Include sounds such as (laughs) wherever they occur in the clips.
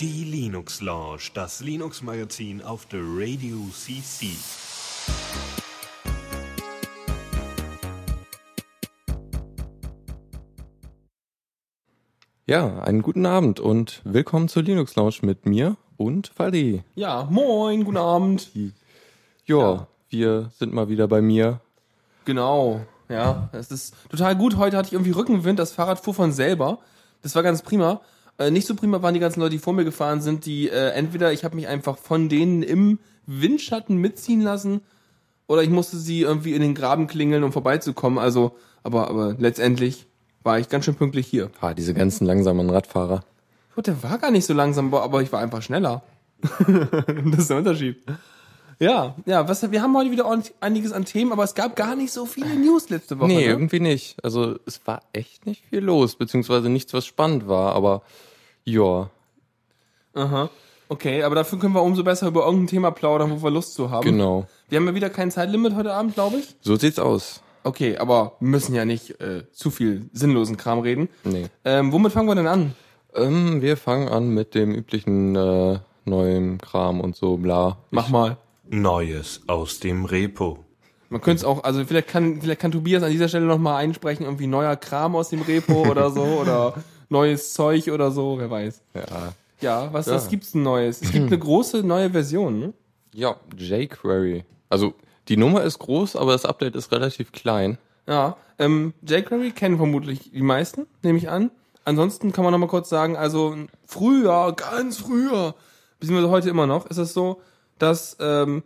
Die Linux Lounge, das Linux Magazin auf der Radio CC. Ja, einen guten Abend und willkommen zur Linux Lounge mit mir und Fadi. Ja, moin, guten Abend. Jo, Ja. wir sind mal wieder bei mir. Genau, ja, es ist total gut. Heute hatte ich irgendwie Rückenwind, das Fahrrad fuhr von selber. Das war ganz prima. Äh, nicht so prima waren die ganzen Leute, die vor mir gefahren sind, die äh, entweder ich habe mich einfach von denen im Windschatten mitziehen lassen oder ich musste sie irgendwie in den Graben klingeln, um vorbeizukommen. Also, aber, aber letztendlich war ich ganz schön pünktlich hier. Ah, diese ganzen langsamen Radfahrer. Gut, der war gar nicht so langsam, aber ich war einfach schneller. (laughs) das ist der Unterschied. Ja, ja, was, wir haben heute wieder einiges an Themen, aber es gab gar nicht so viele News letzte Woche. Nee, ne? irgendwie nicht. Also es war echt nicht viel los, beziehungsweise nichts, was spannend war, aber ja, Aha. Okay, aber dafür können wir umso besser über irgendein Thema plaudern, wo wir Lust zu haben. genau. Wir haben ja wieder kein Zeitlimit heute Abend, glaube ich. So sieht's aus. Okay, aber wir müssen ja nicht äh, zu viel sinnlosen Kram reden. Nee. Ähm, womit fangen wir denn an? Ähm, wir fangen an mit dem üblichen äh, neuen Kram und so, bla. Mach mal. Neues aus dem Repo. Man könnte es auch, also vielleicht kann, vielleicht kann Tobias an dieser Stelle nochmal einsprechen, irgendwie neuer Kram aus dem Repo (laughs) oder so, oder neues Zeug oder so, wer weiß. Ja. Ja, was, Ja. was gibt's denn Neues? Es gibt eine (clears throat) große neue Version, ne? Ja, jQuery. Also die Nummer ist groß, aber das Update ist relativ klein. Ja, ähm, jQuery kennen vermutlich die meisten, nehme ich an. Ansonsten kann man noch mal kurz sagen, also früher, ganz früher, beziehungsweise heute immer noch, ist es so, dass ähm,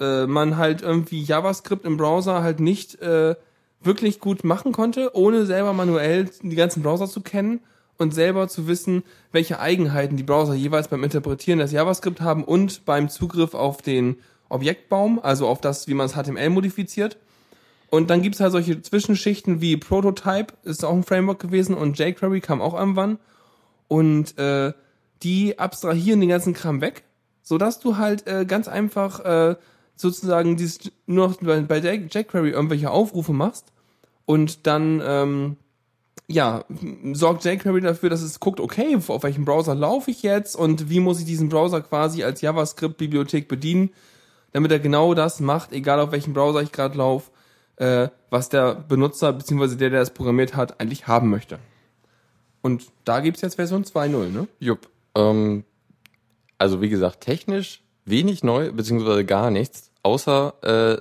äh, man halt irgendwie JavaScript im Browser halt nicht äh, wirklich gut machen konnte, ohne selber manuell die ganzen Browser zu kennen und selber zu wissen, welche Eigenheiten die Browser jeweils beim Interpretieren des JavaScript haben und beim Zugriff auf den Objektbaum, also auf das, wie man das HTML modifiziert. Und dann gibt's halt solche Zwischenschichten wie Prototype, ist auch ein Framework gewesen, und jQuery kam auch irgendwann. Und äh, die abstrahieren den ganzen Kram weg, sodass du halt äh, ganz einfach äh, sozusagen dieses, nur noch bei, bei jQuery irgendwelche Aufrufe machst und dann ähm, ja, sorgt jQuery dafür, dass es guckt, okay, auf welchem Browser laufe ich jetzt und wie muss ich diesen Browser quasi als JavaScript-Bibliothek bedienen, damit er genau das macht, egal auf welchem Browser ich gerade laufe, äh, was der Benutzer bzw. der, der das programmiert hat, eigentlich haben möchte. Und da gibt's jetzt Version 2.0, ne? Jupp. Ähm, also wie gesagt, technisch wenig neu, beziehungsweise gar nichts, außer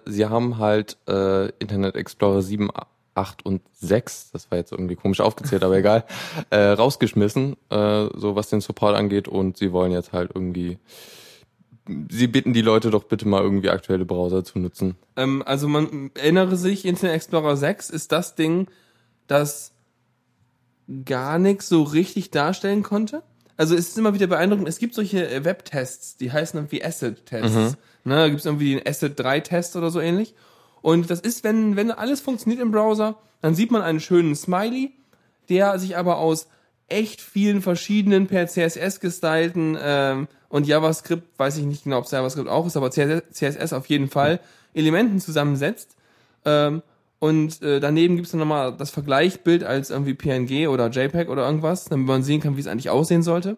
äh, sie haben halt äh, Internet Explorer 7, 8 und 6, das war jetzt irgendwie komisch aufgezählt, aber egal, (laughs) äh, rausgeschmissen, äh, so was den Support angeht und sie wollen jetzt halt irgendwie, sie bitten die Leute doch bitte mal irgendwie aktuelle Browser zu nutzen. Ähm, also man erinnere sich, Internet Explorer 6 ist das Ding, das gar nichts so richtig darstellen konnte. Also es ist immer wieder beeindruckend, es gibt solche äh, Webtests, die heißen irgendwie Acid-Tests. Ne, da gibt es irgendwie den Acid-3-Test oder so ähnlich. Und das ist, wenn, wenn alles funktioniert im Browser, dann sieht man einen schönen Smiley, der sich aber aus echt vielen verschiedenen per CSS gestylten ähm, und JavaScript, weiß ich nicht genau, ob es JavaScript auch ist, aber CSS, CSS auf jeden Fall, Elementen zusammensetzt. Ähm, und äh, daneben gibt es dann nochmal das Vergleichbild als irgendwie PNG oder JPEG oder irgendwas, damit man sehen kann, wie es eigentlich aussehen sollte.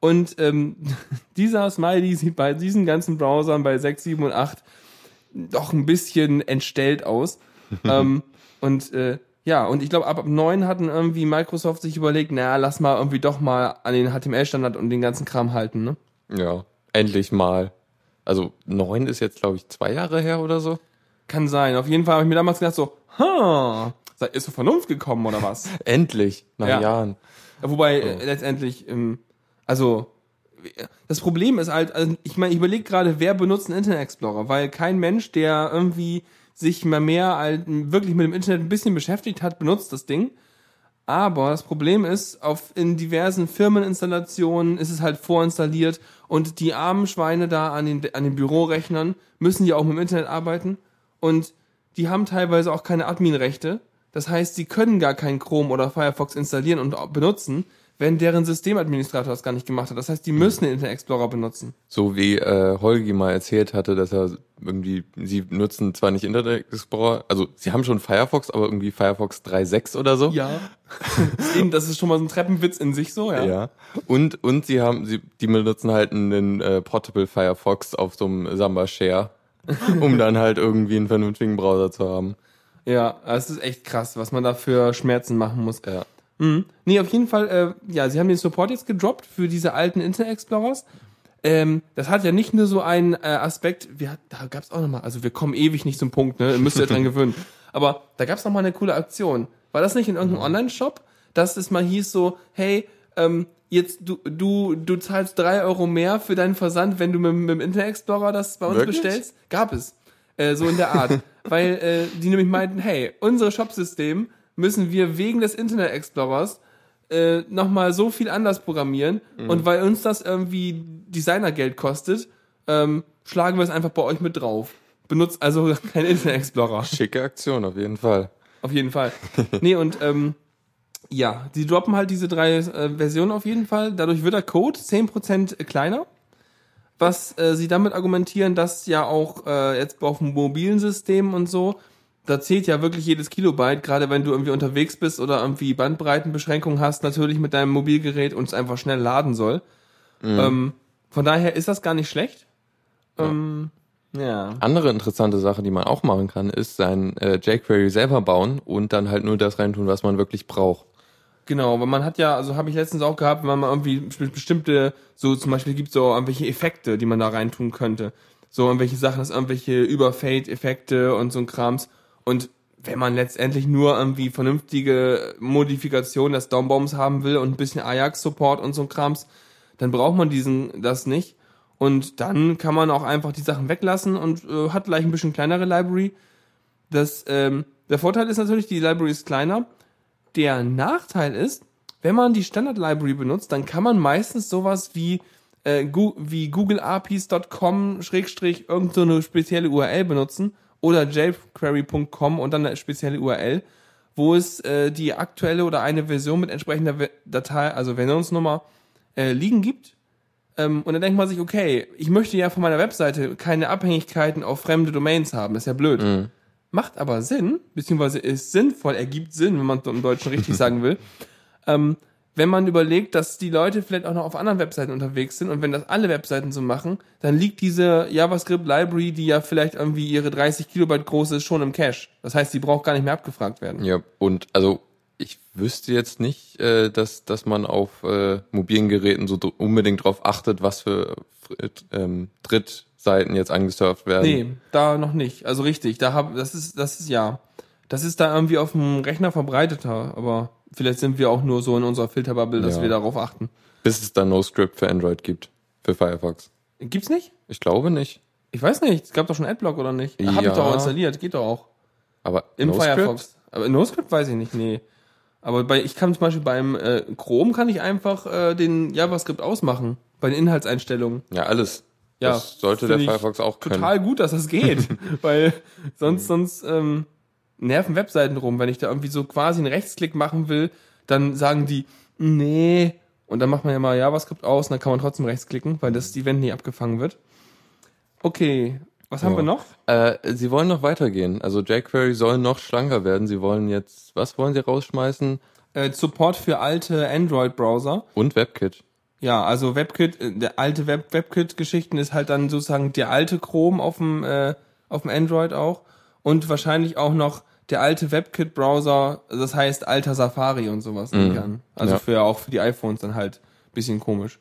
Und ähm, (laughs) dieser Smiley sieht bei diesen ganzen Browsern bei 6, 7 und 8 doch ein bisschen entstellt aus. (laughs) ähm, und äh, ja, und ich glaube, ab, ab 9 hatten irgendwie Microsoft sich überlegt, naja, lass mal irgendwie doch mal an den HTML-Standard und den ganzen Kram halten, ne? Ja, endlich mal. Also neun ist jetzt, glaube ich, zwei Jahre her oder so. Kann sein. Auf jeden Fall habe ich mir damals gedacht so, ha, ihr zur Vernunft gekommen oder was? (laughs) Endlich, nach Ja. Jahren. Wobei äh, letztendlich, ähm, also das Problem ist halt, also ich meine, ich überlege gerade, wer benutzt einen Internet Explorer, weil kein Mensch, der irgendwie sich mal mehr als wirklich mit dem Internet ein bisschen beschäftigt hat, benutzt das Ding. Aber das Problem ist, auf in diversen Firmeninstallationen ist es halt vorinstalliert und die armen Schweine da an den, an den Bürorechnern müssen ja auch mit dem Internet arbeiten und die haben teilweise auch keine Adminrechte. Das heißt, sie können gar keinen Chrome oder Firefox installieren und benutzen, wenn deren Systemadministrator das gar nicht gemacht hat. Das heißt, die müssen den Internet Explorer benutzen. So wie äh, Holgi mal erzählt hatte, dass er irgendwie, sie nutzen zwar nicht Internet Explorer, also sie haben schon Firefox, aber irgendwie Firefox 3.6 oder so. Ja. (laughs) Das ist schon mal so ein Treppenwitz in sich so, ja. Ja. Und, und sie haben, sie, die benutzen halt einen äh, Portable Firefox auf so einem Samba Share, (laughs) um dann halt irgendwie einen vernünftigen Browser zu haben. Ja, es ist echt krass, was man da für Schmerzen machen muss. Ja. Mhm. Nee, auf jeden Fall, äh, ja, sie haben den Support jetzt gedroppt für diese alten Internet Explorers. Ähm, das hat ja nicht nur so einen äh, Aspekt, wir, da gab's auch nochmal, also wir kommen ewig nicht zum Punkt, ne? Müsst ihr dran (laughs) gewöhnen. Aber da gab's noch mal eine coole Aktion. War das nicht in irgendeinem Online-Shop, dass es mal hieß so, hey, ähm, jetzt du, du, du zahlst drei Euro mehr für deinen Versand, wenn du mit, mit dem Internet Explorer das bei uns Wirklich? bestellst? Gab es. Äh, so in der Art. (laughs) Weil äh, die nämlich meinten, hey, unser Shopsystem müssen wir wegen des Internet Explorers äh, nochmal so viel anders programmieren und weil uns das irgendwie Designergeld kostet, ähm, schlagen wir es einfach bei euch mit drauf. Benutzt also (laughs) kein Internet Explorer. Schicke Aktion auf jeden Fall. Auf jeden Fall. Nee, und ähm, ja, die droppen halt diese drei äh, Versionen auf jeden Fall. Dadurch wird der Code 10% kleiner. Was äh, sie damit argumentieren, dass ja auch äh, jetzt auf dem mobilen System und so, da zählt ja wirklich jedes Kilobyte, gerade wenn du irgendwie unterwegs bist oder irgendwie Bandbreitenbeschränkungen hast, natürlich mit deinem Mobilgerät und es einfach schnell laden soll. Ähm, von daher ist das gar nicht schlecht. Ähm, ja. Andere interessante Sache, die man auch machen kann, ist sein äh, jQuery selber bauen und dann halt nur das reintun, was man wirklich braucht. Genau, weil man hat ja, also habe ich letztens auch gehabt, wenn man irgendwie bes- bestimmte, so zum Beispiel gibt es so irgendwelche Effekte, die man da reintun könnte. So irgendwelche Sachen, das irgendwelche Überfade-Effekte und so ein Krams. Und wenn man letztendlich nur irgendwie vernünftige Modifikationen des Downbombs haben will und ein bisschen Ajax-Support und so ein Krams, dann braucht man diesen, das nicht. Und dann kann man auch einfach die Sachen weglassen und äh, hat gleich ein bisschen kleinere Library. Das, ähm, der Vorteil ist natürlich, die Library ist kleiner. Der Nachteil ist, wenn man die Standard Library benutzt, dann kann man meistens sowas wie, äh, wie googleapies.com schrägstrich irgend so eine spezielle URL benutzen oder jquery.com und dann eine spezielle URL, wo es äh, die aktuelle oder eine Version mit entsprechender Datei, also Versionsnummer, äh, liegen gibt. Ähm, und dann denkt man sich, okay, ich möchte ja von meiner Webseite keine Abhängigkeiten auf fremde Domains haben, ist ja blöd. Macht aber Sinn, beziehungsweise ist sinnvoll, ergibt Sinn, wenn man im Deutschen richtig (laughs) sagen will. Ähm, wenn man überlegt, dass die Leute vielleicht auch noch auf anderen Webseiten unterwegs sind und wenn das alle Webseiten so machen, dann liegt diese JavaScript-Library, die ja vielleicht irgendwie ihre 30 Kilobyte groß ist, schon im Cache. Das heißt, die braucht gar nicht mehr abgefragt werden. Ja, und also ich wüsste jetzt nicht, äh, dass, dass man auf äh, mobilen Geräten so dr- unbedingt drauf achtet, was für äh, ähm, Drittseiten jetzt angesurft werden. Nee, da noch nicht. Also richtig, da hab, das ist, das ist ja, das ist da irgendwie auf dem Rechner verbreiteter, aber vielleicht sind wir auch nur so in unserer Filterbubble, dass Ja. wir darauf achten. Bis es dann NoScript für Android gibt. Für Firefox. Gibt's nicht? Ich glaube nicht. Ich weiß nicht, es gab doch schon Adblock oder nicht? Hab ich Ja. doch auch installiert, geht doch auch. Aber Im NoScript? Firefox. Aber in NoScript weiß ich nicht, nee. Aber bei, ich kann zum Beispiel beim äh, Chrome kann ich einfach äh, den JavaScript ausmachen. Bei den Inhaltseinstellungen. Ja, alles. Ja, das sollte der Firefox auch können. Total gut, dass das geht. (laughs) weil sonst, sonst ähm, nerven Webseiten rum. Wenn ich da irgendwie so quasi einen Rechtsklick machen will, dann sagen die, nee. Und dann macht man ja mal JavaScript aus und dann kann man trotzdem rechtsklicken, weil das Event nie abgefangen wird. Okay, was haben Ja. wir noch? Äh, sie wollen noch weitergehen. Also jQuery soll noch schlanker werden. Sie wollen jetzt, was wollen sie rausschmeißen? Äh, Support für alte Android-Browser. Und WebKit. Ja, also WebKit, äh, der alte Web WebKit-Geschichten ist halt dann sozusagen der alte Chrome auf dem äh, auf dem Android auch und wahrscheinlich auch noch der alte WebKit-Browser, das heißt alter Safari und sowas an. Also Ja. für auch für die iPhones dann halt bisschen komisch.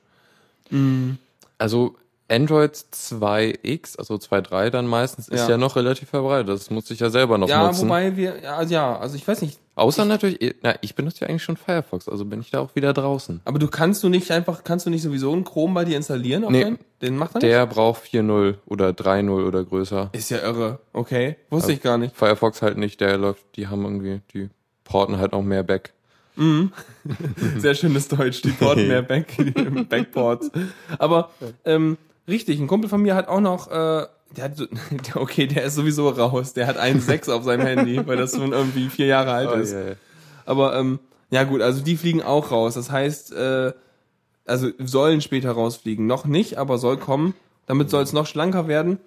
Also Android 2X, also 2.3 dann meistens, ist Ja. ja. noch relativ verbreitet. Das muss ich ja selber noch Ja, nutzen. wobei wir ja, also ja, also ich weiß nicht, Außer natürlich, na, ich benutze ja eigentlich schon Firefox, also bin ich da auch wieder draußen. aber du kannst du nicht einfach kannst du nicht sowieso einen Chrome bei dir installieren auf Nee. Den macht er nicht? Der braucht 4.0 oder 3.0 oder größer. ist ja irre. Okay, wusste ich gar nicht. Firefox halt nicht, der läuft, die haben irgendwie, die porten halt noch mehr back. (laughs) Sehr schönes Deutsch, die porten (laughs) mehr Back, (laughs) Backports. Aber ähm, richtig, ein Kumpel von mir hat auch noch, äh, der hat, so, (laughs) okay, der ist sowieso raus. Der hat 1,6 auf seinem Handy, weil das schon irgendwie vier Jahre alt ist. Aber ähm, Ja gut, also die fliegen auch raus. Das heißt, äh, also sollen später rausfliegen. Noch nicht, aber soll kommen. Damit soll es noch schlanker werden.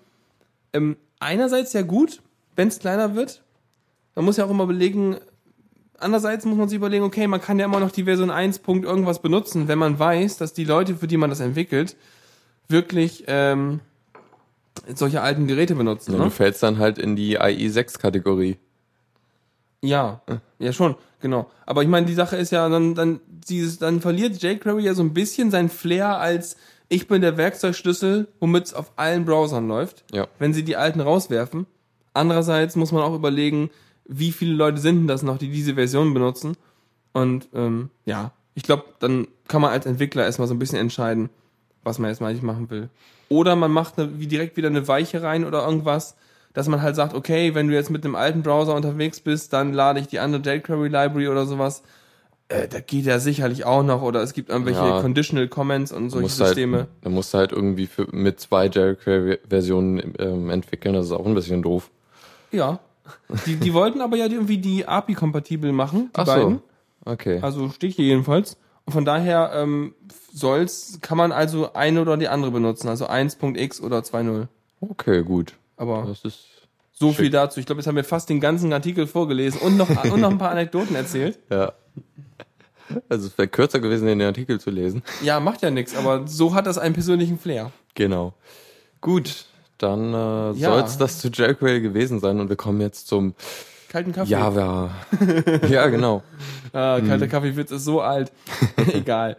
Ähm, einerseits ja gut, wenn es kleiner wird. Man muss ja auch immer überlegen, andererseits muss man sich überlegen, okay, man kann ja immer noch die Version 1. Punkt irgendwas benutzen, wenn man weiß, dass die Leute, für die man das entwickelt, wirklich ähm, solche alten Geräte benutzen. Ja, ne? Du fällst dann halt in die IE6-Kategorie. Ja, ja schon, genau. Aber ich meine, die Sache ist ja, dann, dann, dieses, dann verliert jQuery ja so ein bisschen sein Flair als ich bin der Werkzeugschlüssel, womit es auf allen Browsern läuft, Ja. wenn sie die alten rauswerfen. Andererseits muss man auch überlegen, wie viele Leute sind denn das noch, die diese Version benutzen. Und ähm, ja, ich glaube, dann kann man als Entwickler erstmal so ein bisschen entscheiden, was man jetzt mal eigentlich machen will. Oder man macht eine, wie direkt wieder eine Weiche rein oder irgendwas, dass man halt sagt, okay, wenn du jetzt mit einem alten Browser unterwegs bist, dann lade ich die andere jQuery Library oder sowas. Äh, da geht ja sicherlich auch noch. Oder es gibt irgendwelche Ja. Conditional Comments und solche musst Systeme. Halt, da musst du halt irgendwie für, mit zwei jQuery-Versionen ähm, entwickeln. Das ist auch ein bisschen doof. Ja. Die, die wollten aber ja irgendwie die API-kompatibel machen, die Ach beiden. so. Okay. Also steht hier jedenfalls. Von daher ähm, soll's, kann man also eine oder die andere benutzen, also 1.x oder 2.0. Okay, gut. Aber Das ist. so schick. viel dazu. Ich glaube, jetzt haben wir fast den ganzen Artikel vorgelesen und noch, und noch ein paar Anekdoten erzählt. (laughs) Ja. Also es wäre kürzer gewesen, den Artikel zu lesen. Ja, macht ja nichts, aber so hat das einen persönlichen Flair. Genau. Gut, dann äh, Ja. soll es das zu jQuery gewesen sein und wir kommen jetzt zum Kalten Kaffee. Java. (laughs) ja, genau. Ah, kalter Kaffeewitz ist so alt. (laughs) Egal.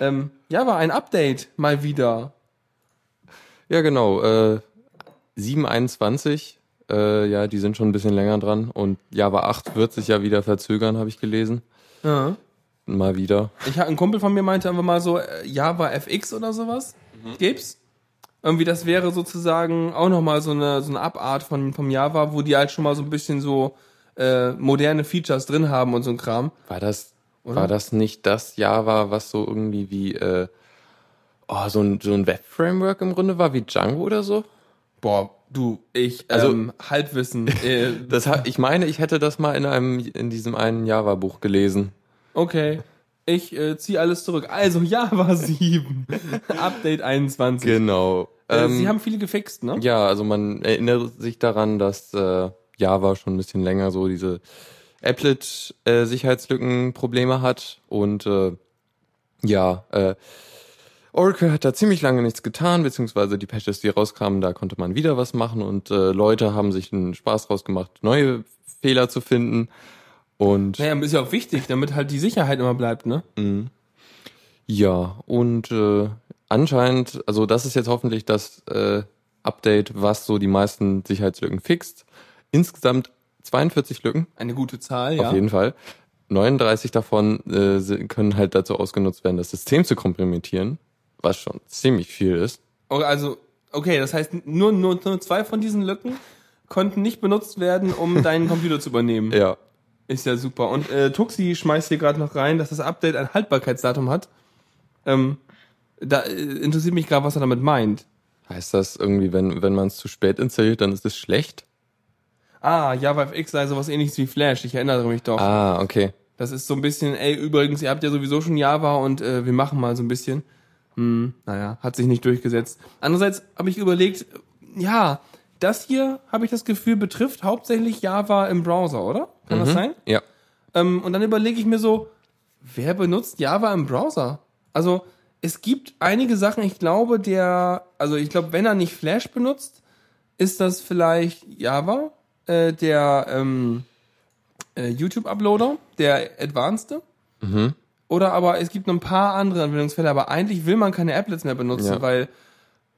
Ähm, ja, war ein Update mal wieder. Ja, genau. Äh, 721, äh, ja, die sind schon ein bisschen länger dran und Java 8 wird sich ja wieder verzögern, habe ich gelesen. Ja. Mal wieder. Ich ein Kumpel von mir meinte einfach mal so äh, Java FX oder sowas. Gibt's? Irgendwie das wäre sozusagen auch noch mal so eine so eine Abart von vom Java, wo die halt schon mal so ein bisschen so äh, moderne Features drin haben und so ein Kram. War das, Oder? war das nicht das Java, was so irgendwie wie äh, oh, so ein, so ein Web-Framework im Grunde war, wie Django oder so? Boah, du, ich Also- ähm, Halbwissen. (laughs) Äh, Das ich meine, ich hätte das mal in einem in diesem einen Java-Buch gelesen. okay. Ich äh, ziehe alles zurück. Also (laughs) Java 7, Update 21. Genau. Äh, Ähm, Sie haben viele gefixt, ne? Ja, also man erinnert sich daran, dass äh, Java schon ein bisschen länger so diese Applet-Sicherheitslücken-Probleme hat und äh, ja, äh, Oracle hat da ziemlich lange nichts getan, beziehungsweise die Patches, die rauskamen, da konnte man wieder was machen und äh, Leute haben sich einen Spaß draus gemacht, neue Fehler zu finden und Naja, ist ja auch wichtig, damit halt die Sicherheit immer bleibt, ne? Ja, und äh, anscheinend, also das ist jetzt hoffentlich das äh, Update, was so die meisten Sicherheitslücken fixt. Insgesamt 42 Lücken, Eine gute Zahl, ja. auf jeden Fall. 39 davon äh, können halt dazu ausgenutzt werden, das System zu kompromittieren, was schon ziemlich viel ist. Oh, Also, okay, das heißt, nur, nur, nur zwei von diesen Lücken konnten nicht benutzt werden, um deinen Computer zu übernehmen. Ja. Ist ja super. Und äh, Tuxi schmeißt hier gerade noch rein, dass das Update ein Haltbarkeitsdatum hat. Ähm, da äh, interessiert mich gerade, was er damit meint. Heißt das irgendwie, wenn, wenn man es zu spät installiert, dann ist es schlecht? Ah, JavaFX sei sowas ähnliches wie Flash. Ich erinnere mich doch. Ah, okay. Das ist so ein bisschen, ey, übrigens, ihr habt ja sowieso schon Java und äh, wir machen mal so ein bisschen. Hm, naja, hat sich nicht durchgesetzt. Andererseits habe ich überlegt, ja, das hier, habe ich das Gefühl, betrifft hauptsächlich Java im Browser, oder? Kann das sein? Ja. Ähm, und dann überlege ich mir so, wer benutzt Java im Browser? Also, es gibt einige Sachen, ich glaube, der, also ich glaube, wenn er nicht Flash benutzt, ist das vielleicht Java, äh, der ähm, äh, YouTube-Uploader, der Advanced. Oder aber es gibt noch ein paar andere Anwendungsfälle, aber eigentlich will man keine Applets mehr benutzen, Ja. weil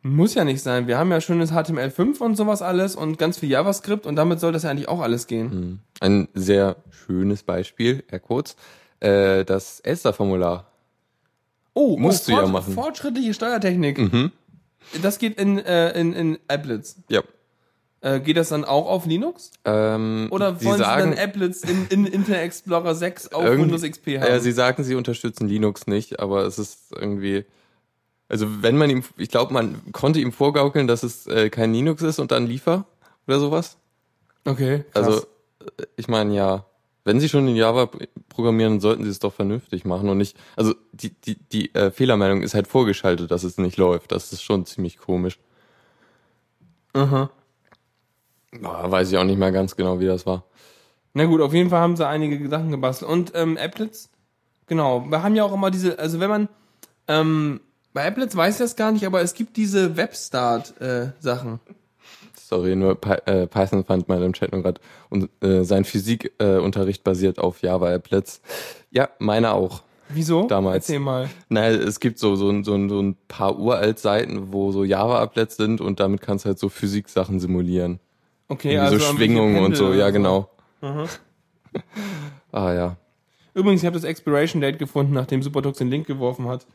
muss ja nicht sein. Wir haben ja schönes HTML5 und sowas alles und ganz viel JavaScript und damit soll das ja eigentlich auch alles gehen. Ein sehr schönes Beispiel, Airquotes, äh, das Elster-Formular. Oh, Musst oh, du ja machen. Fortschrittliche Steuertechnik. Mhm. Das geht in, äh, in, in Applets. Ja. Äh, geht das dann auch auf Linux? Ähm, Oder sie wollen sagen, Sie dann Applets in, in Internet Explorer 6 auf Windows XP haben? Ja, sie sagen, sie unterstützen Linux nicht, aber es ist irgendwie. Also wenn man ihm, ich glaube, man konnte ihm vorgaukeln, dass es äh, kein Linux ist und dann liefer oder sowas. okay, krass. Also äh, ich meine, ja, Wenn Sie schon in Java programmieren, sollten Sie es doch vernünftig machen und nicht. Also die die die äh, Fehlermeldung ist halt vorgeschaltet, dass es nicht läuft. Das ist schon ziemlich komisch. Aha. Ah, weiß ich auch nicht mehr ganz genau, wie das war. Na gut, auf jeden Fall haben sie einige Gedanken gebastelt. Und ähm, Applets, genau, wir haben ja auch immer diese, also wenn man, ähm, bei Applets weiß ich das gar nicht, aber es gibt diese Webstart-Sachen. Sorry, nur Py äh, Python fand mal im Chat nur gerade und äh, sein Physikunterricht äh, Unterricht basiert auf Java Applets. Ja, meiner auch. Wieso? Damals. Erzähl mal. Naja, es gibt so, so, ein- so, so ein paar uralt Seiten, wo so Java-Applets sind und damit kannst du halt so Physik-Sachen simulieren. Okay, Irgendwie so irgendwelche Schwingungen und so, ja genau. Mhm. (laughs) Ah ja. Übrigens, ich habe das Expiration Date gefunden, nachdem Supertux den Link geworfen hat.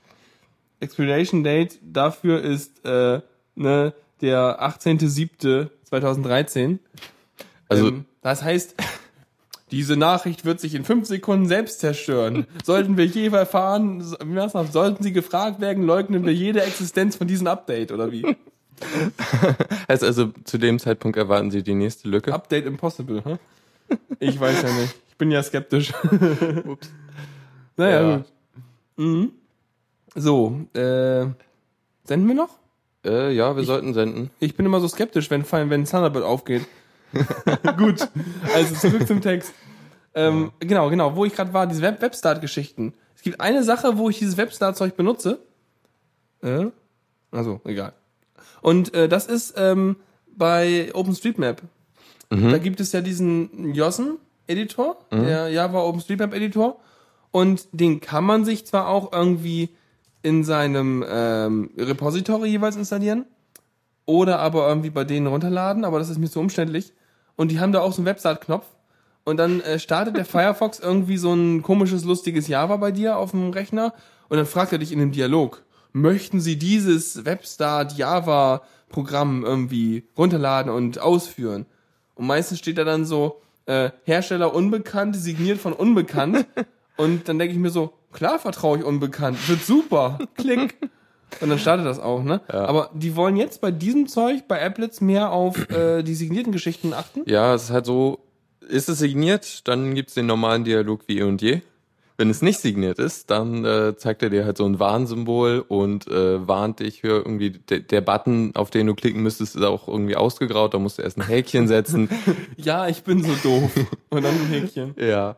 Expiration Date dafür ist äh, ne, der 18.07.2013. Also ähm, das heißt, (laughs) diese Nachricht wird sich in fünf Sekunden selbst zerstören. Sollten wir je erfahren, sollten Sie gefragt werden, leugnen wir jede Existenz von diesem Update oder wie? (laughs) heißt also zu dem Zeitpunkt erwarten Sie die nächste Lücke. Update impossible, hä? Ich weiß ja nicht. Ich bin ja skeptisch. (laughs) Ups. Naja, Ja. gut. Mhm. So, äh, senden wir noch? Äh, ja, wir sollten senden. Ich bin immer so skeptisch, wenn, wenn Thunderbird aufgeht. (laughs) Gut, also zurück zum Text. Ähm, Genau, genau, wo ich gerade war, diese Web Webstart-Geschichten. Es gibt eine Sache, wo ich dieses Webstart-Zeug benutze. Äh? Also, egal. Und äh, das ist ähm, bei OpenStreetMap. Da gibt es ja diesen Yossen-Editor, der Java OpenStreetMap-Editor. Und den kann man sich zwar auch irgendwie in seinem ähm, Repository jeweils installieren oder aber irgendwie bei denen runterladen, aber das ist mir zu umständlich. Und die haben da auch so einen Webstart-Knopf. Und dann äh, startet der (laughs) Firefox irgendwie so ein komisches, lustiges Java bei dir auf dem Rechner. Und dann fragt er dich in dem Dialog, möchten Sie dieses Webstart Java Programm irgendwie runterladen und ausführen? Und meistens steht da dann so, äh, Hersteller unbekannt, signiert von unbekannt. (laughs) und dann denke ich mir so, klar vertraue ich unbekannt, wird super, (laughs) klick. Und dann startet das auch, ne? Aber die wollen jetzt bei diesem Zeug, bei Applets, mehr auf äh, die signierten Geschichten achten. Ja, es ist halt so, ist es signiert, dann gibt's den normalen Dialog wie eh und je. Wenn es nicht signiert ist, dann äh, zeigt er dir halt so ein Warnsymbol und äh, warnt dich für irgendwie, der, der Button, auf den du klicken müsstest, ist auch irgendwie ausgegraut, da musst du erst ein Häkchen setzen. (laughs) Ja, ich bin so doof. (laughs) Und dann ein Häkchen. ja.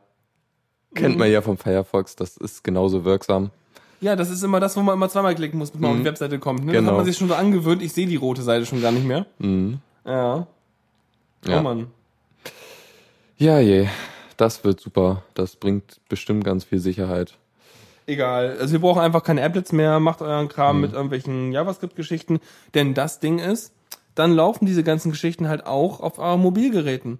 Kennt man ja vom Firefox, das ist genauso wirksam. Ja, das ist immer das, wo man immer zweimal klicken muss, bis man auf die Webseite kommt. Ne? Das Genau. hat man sich schon so angewöhnt. Ich sehe die rote Seite schon gar nicht mehr. Mhm. Ja. Ja. Oh Mann. Ja, je. Das wird super. Das bringt bestimmt ganz viel Sicherheit. Egal. Also wir brauchen einfach keine Applets mehr. Macht euren Kram mit irgendwelchen JavaScript-Geschichten. Denn das Ding ist, dann laufen diese ganzen Geschichten halt auch auf euren Mobilgeräten.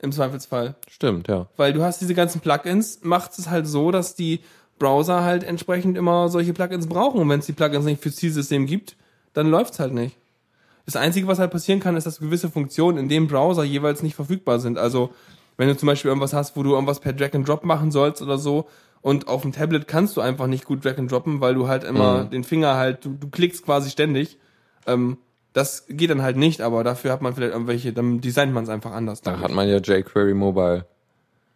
Im Zweifelsfall. Stimmt, ja. Weil du hast diese ganzen Plugins, macht es halt so, dass die Browser halt entsprechend immer solche Plugins brauchen. Und wenn es die Plugins nicht fürs Zielsystem gibt, dann läuft's halt nicht. Das Einzige, was halt passieren kann, ist, dass gewisse Funktionen in dem Browser jeweils nicht verfügbar sind. Also, wenn du zum Beispiel irgendwas hast, wo du irgendwas per Drag and Drop machen sollst oder so, und auf dem Tablet kannst du einfach nicht gut Drag and Droppen, weil du halt immer Mhm. den Finger halt, du, du klickst quasi ständig. Ähm, das geht dann halt nicht, aber dafür hat man vielleicht irgendwelche, dann designt man es einfach anders. Da hat man ja jQuery Mobile.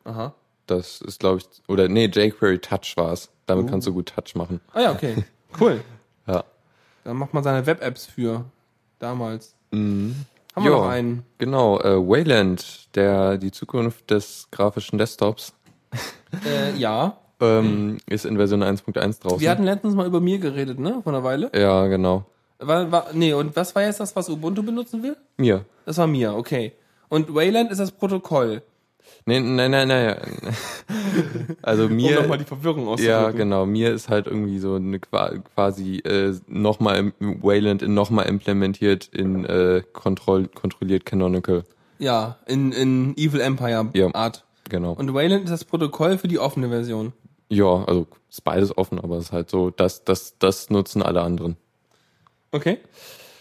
Aha. Das ist, glaube ich, oder nee, jQuery Touch war's. Damit kannst du gut Touch machen. Ah ja, okay. (laughs) Cool. Ja. Da macht man seine Web-Apps für. Damals. Mhm. Haben wir Jo. noch einen? Genau, äh, Wayland, der die Zukunft des grafischen Desktops, (laughs) Äh, ja. ähm, ist in Version 1.1 draußen. Wir hatten letztens mal über mir geredet, ne? Vor einer Weile. ja, genau. War, war, nee, und was war jetzt das, was Ubuntu benutzen will? Mir. Das war mir, okay. Und Wayland ist das Protokoll. Nee, nein, nein, nein. (laughs) Also um mir. nochmal die Verwirrung auszudrücken. Ja, genau. Mir ist halt irgendwie so eine qua- quasi äh, nochmal Wayland in nochmal implementiert in äh, kontroll, kontrolliert Canonical. Ja, in, in Evil Empire Ja. Art. Genau. Und Wayland ist das Protokoll für die offene Version. ja, also ist beides offen, aber es ist halt so, das, das, das nutzen alle anderen. Okay.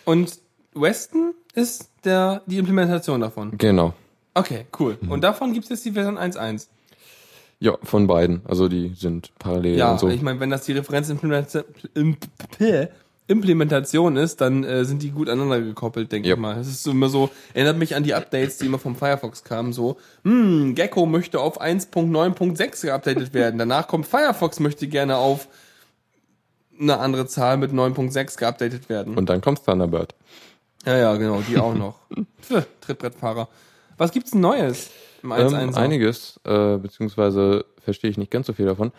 Und Weston ist der, die Implementation davon. Genau. Okay, cool. Und davon gibt es jetzt die Version 1.1. Ja, von beiden. Also die sind parallel Ja, und so. ich meine, wenn das die Referenzimplementation Implementation ist, dann äh, sind die gut aneinander gekoppelt, denke Yep. ich mal. Es ist immer so, erinnert mich an die Updates, die immer vom Firefox kamen, so, hm, Gecko möchte auf 1.9.6 geupdatet werden. Danach kommt Firefox möchte gerne auf eine andere Zahl mit 9.6 geupdatet werden. Und dann kommt Thunderbird. ja, ja, genau, die auch noch. (laughs) Pff, Trittbrettfahrer. Was gibt's Neues im 1.1? Ähm, einiges, äh, beziehungsweise verstehe ich nicht ganz so viel davon.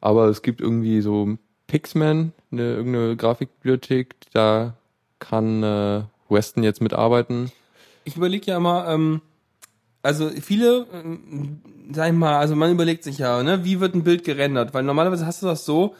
Aber es gibt irgendwie so Pixman, eine, irgendeine Grafikbibliothek, da kann äh, Weston jetzt mitarbeiten. ich überlege ja immer, ähm, also viele, ähm, sag ich mal, also man überlegt sich ja, ne, wie wird ein Bild gerendert? Weil normalerweise hast du das so,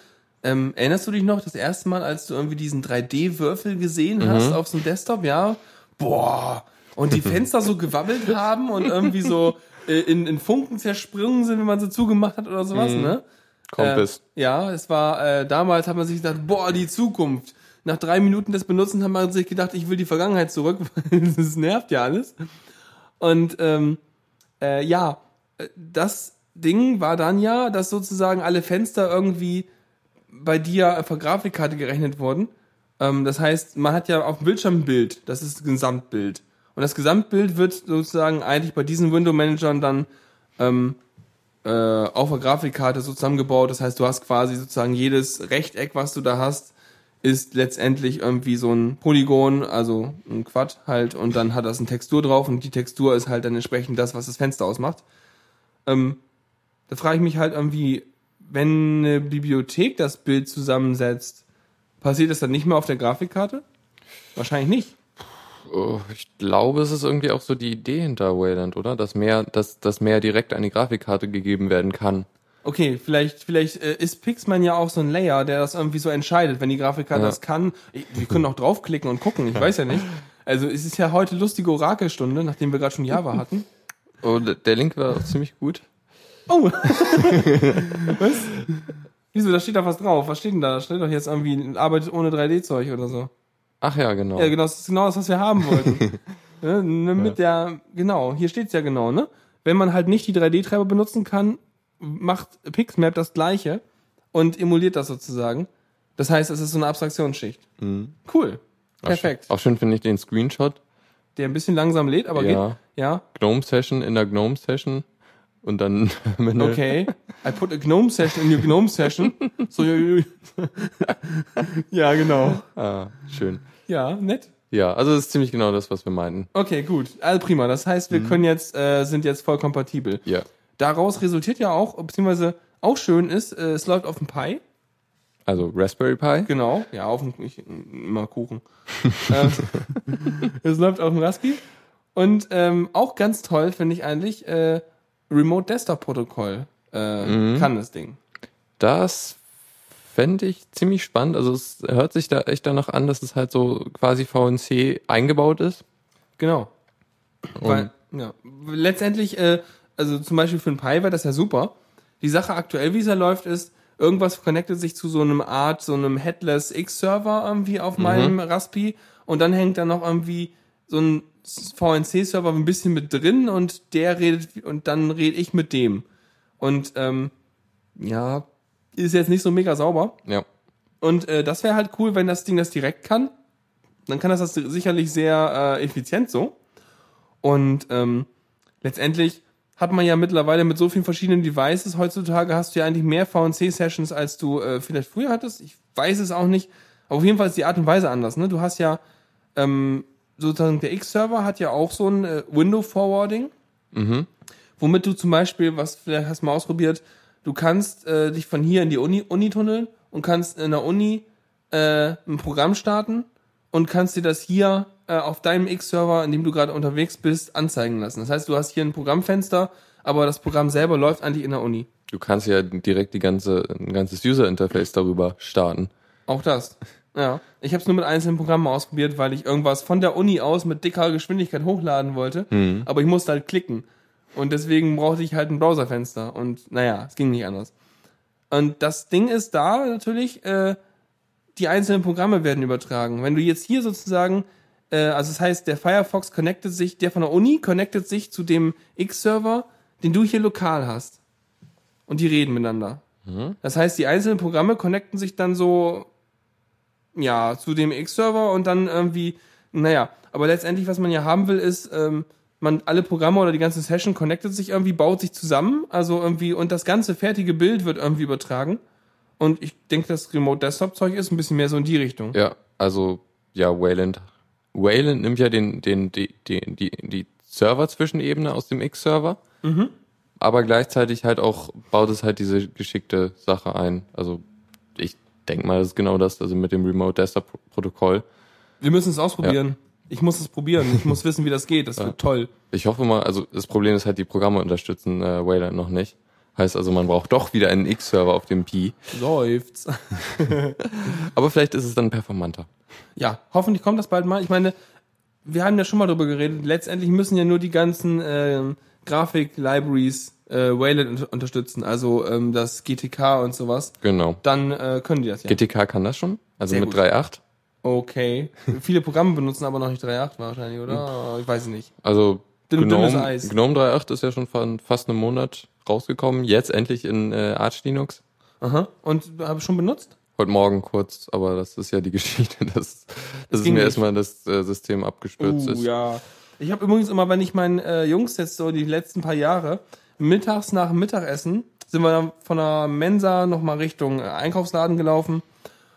ähm, erinnerst du dich noch das erste Mal, als du irgendwie diesen 3D-Würfel gesehen hast auf so einem Desktop, ja? Boah, und die (laughs) Fenster so gewabbelt haben und irgendwie so äh, in, in Funken zersprungen sind, wenn man sie zugemacht hat oder sowas, ne? Kompass. Äh, ja, es war, äh, damals hat man sich gedacht, boah, die Zukunft. Nach drei Minuten des Benutzen hat man sich gedacht, ich will die Vergangenheit zurück, (laughs) weil das nervt ja alles. Und ähm, äh, ja, äh, das Ding war dann ja, dass sozusagen alle Fenster irgendwie bei dir auf der Grafikkarte gerechnet wurden. Ähm, das heißt, man hat ja auf dem Bildschirm ein Bild, das ist das Gesamtbild. Und das Gesamtbild wird sozusagen eigentlich bei diesen Window-Managern dann ähm, äh, auf der Grafikkarte so zusammengebaut. Das heißt, du hast quasi sozusagen jedes Rechteck, was du da hast, ist letztendlich irgendwie so ein Polygon, also ein Quad halt, und dann hat das eine Textur drauf und die Textur ist halt dann entsprechend das, was das Fenster ausmacht. Ähm, da frage ich mich halt irgendwie, wenn eine Bibliothek das Bild zusammensetzt, passiert das dann nicht mehr auf der Grafikkarte? Wahrscheinlich nicht. Oh, ich glaube, es ist irgendwie auch so die Idee hinter Wayland, oder? Dass mehr, dass, dass mehr direkt an die Grafikkarte gegeben werden kann. Okay, vielleicht, vielleicht äh, ist Pixman ja auch so ein Layer, der das irgendwie so entscheidet, wenn die Grafikkarte Ja. das kann. Ich, wir können auch draufklicken und gucken, ich weiß ja nicht. Also es ist ja heute lustige Orakelstunde, nachdem wir gerade schon Java hatten. Oh, d- der Link war auch ziemlich gut. Oh! (laughs) was? Wieso, da steht da was drauf. Was steht denn da? Da steht doch jetzt irgendwie, arbeitet ohne 3D-Zeug oder so. Ach ja, genau. Ja, genau, das ist genau das, was wir haben wollten. (laughs) ne, ne, mit der, genau, hier steht's ja genau, ne? Wenn man halt nicht die 3D-Treiber benutzen kann, macht Pixmap das gleiche und emuliert das sozusagen. Das heißt, es ist so eine Abstraktionsschicht. Cool. Perfekt. Auch schön finde ich den Screenshot. Der ein bisschen langsam lädt, aber Ja. geht. Ja. Gnome Session in der Gnome Session. Und dann. (laughs) Okay. I put a Gnome Session in your Gnome Session. So, (laughs) ja, genau. Ah, schön. Ja, nett. Ja, also das ist ziemlich genau das, was wir meinten. Okay, gut. Also prima. Das heißt, wir können jetzt, äh, sind jetzt voll kompatibel. Ja. Daraus resultiert ja auch, beziehungsweise auch schön ist, äh, es läuft auf dem Pi. Also Raspberry Pi. Genau. Ja, auf dem, ich, immer Kuchen. (laughs) ähm, es läuft auf dem Raspi. Und ähm, auch ganz toll finde ich eigentlich, äh, Remote Desktop Protokoll äh, kann das Ding. Das fände ich ziemlich spannend. Also es hört sich da echt danach an, dass es halt so quasi VNC eingebaut ist. Genau. Weil, ja, letztendlich, äh, also zum Beispiel für ein Pi wäre das ja super. Die Sache aktuell, wie es ja läuft, ist, irgendwas connectet sich zu so einem Art, so einem Headless X-Server irgendwie auf meinem Raspi und dann hängt da noch irgendwie so ein VNC-Server ein bisschen mit drin und der redet und dann rede ich mit dem. Und ähm, ja, ist jetzt nicht so mega sauber. Ja. Und äh, das wäre halt cool, wenn das Ding das direkt kann. Dann kann das das sicherlich sehr äh, effizient so. Und ähm, letztendlich hat man ja mittlerweile mit so vielen verschiedenen Devices heutzutage hast du ja eigentlich mehr VNC-Sessions, als du äh, vielleicht früher hattest. Ich weiß es auch nicht. Aber auf jeden Fall ist die Art und Weise anders. Ne? Du hast ja ähm, sozusagen der X-Server hat ja auch so ein äh, Window-Forwarding, womit du zum Beispiel, was vielleicht hast du mal ausprobiert, du kannst äh, dich von hier in die Uni, Uni tunneln und kannst in der Uni äh, ein Programm starten und kannst dir das hier äh, auf deinem X-Server, in dem du gerade unterwegs bist, anzeigen lassen. Das heißt, du hast hier ein Programmfenster, aber das Programm selber läuft eigentlich in der Uni. Du kannst ja direkt die ganze, ein ganzes User-Interface darüber starten. Auch das. Ja. Ich habe es nur mit einzelnen Programmen ausprobiert, weil ich irgendwas von der Uni aus mit dicker Geschwindigkeit hochladen wollte. Aber ich musste halt klicken. Und deswegen brauchte ich halt ein Browserfenster. Und naja, es ging nicht anders. Und das Ding ist da natürlich, äh, die einzelnen Programme werden übertragen. Wenn du jetzt hier sozusagen, äh, also das heißt, der Firefox connectet sich, der von der Uni connectet sich zu dem X-Server, den du hier lokal hast. Und die reden miteinander. Das heißt, die einzelnen Programme connecten sich dann so ja, zu dem X-Server und dann irgendwie, naja, aber letztendlich, was man ja haben will, ist, ähm, man alle Programme oder die ganze Session connectet sich irgendwie, baut sich zusammen, also irgendwie, und das ganze fertige Bild wird irgendwie übertragen. Und ich denke, das Remote Desktop Zeug ist ein bisschen mehr so in die Richtung. Ja, also ja, Wayland. Wayland nimmt ja den, den, die, die, die, die Server-Zwischenebene aus dem X-Server, aber gleichzeitig halt auch baut es halt diese geschickte Sache ein. Also ich denke mal, das ist genau das, also mit dem Remote Desktop Protokoll. Wir müssen es ausprobieren. Ich muss es probieren. Ich muss wissen, wie das geht. Das (laughs) wird toll. Ich hoffe mal, also das Problem ist halt, die Programme unterstützen äh, Wayland noch nicht. Heißt also, man braucht doch wieder einen X-Server auf dem Pi. Läuft's. (laughs) Aber vielleicht ist es dann performanter. Ja, hoffentlich kommt das bald mal. Ich meine, wir haben ja schon mal drüber geredet. Letztendlich müssen ja nur die ganzen ähm, Grafik-Libraries äh, Wayland unter unterstützen, also ähm, das GTK und sowas. Genau. Dann äh, können die das ja. GTK kann das schon? Also Sehr mit gut. 3.8? Okay. Viele Programme benutzen aber noch nicht 3.8 wahrscheinlich, oder? Ich weiß es nicht. Also Dünn- dünnes Gnome, Eis. Gnome 3.8 ist ja schon von fast einem Monat rausgekommen. Jetzt endlich in äh, Arch Linux. Aha. Und habe ich schon benutzt? Heute Morgen kurz, aber das ist ja die (laughs) Geschichte, dass, dass es ging mir nicht. erstmal das äh, System abgestürzt ist. Uh, ja. Ich habe übrigens immer, wenn ich meinen äh, Jungs jetzt so die letzten paar Jahre mittags nach dem Mittagessen sind wir dann von der Mensa nochmal Richtung äh, Einkaufsladen gelaufen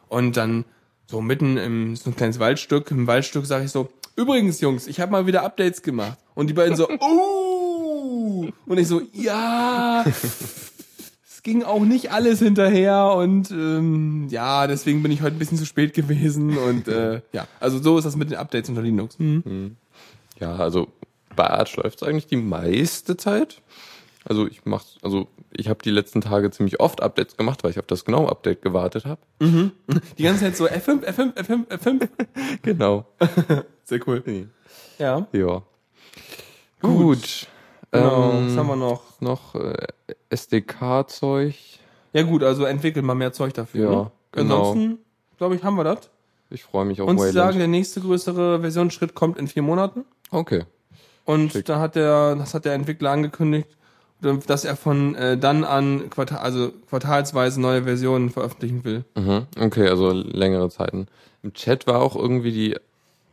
und dann so mitten im so ein kleines Waldstück, im Waldstück sage ich so, übrigens Jungs, ich habe mal wieder Updates gemacht und die beiden so, uh, (laughs) und ich so, ja, es ging auch nicht alles hinterher und ähm, ja, deswegen bin ich heute ein bisschen zu spät gewesen und äh, (laughs) ja, also so ist das mit den Updates unter Linux. Mhm. Ja, also bei Arch läuft es eigentlich die meiste Zeit. Also ich mach's, also ich habe die letzten Tage ziemlich oft Updates gemacht, weil ich auf das Gnome Update gewartet habe. (laughs) Die ganze Zeit so F5, F5, F5, F5. Genau. (laughs) Sehr cool. Ja. Ja. Gut. Genau, Ähm, was haben wir noch? noch äh, SDK-Zeug. Ja gut, also entwickelt mal mehr Zeug dafür. Ja, ne? genau. Ansonsten, glaube ich, haben wir das. Ich freue mich auf Und sie Wayland. sagen, der nächste größere Versionsschritt kommt in vier Monaten. okay. Und Schick. da hat der, das hat der Entwickler angekündigt, dass er von äh, dann an Quartal, also quartalsweise neue Versionen veröffentlichen will. Mhm. Okay, also längere Zeiten. Im Chat war auch irgendwie die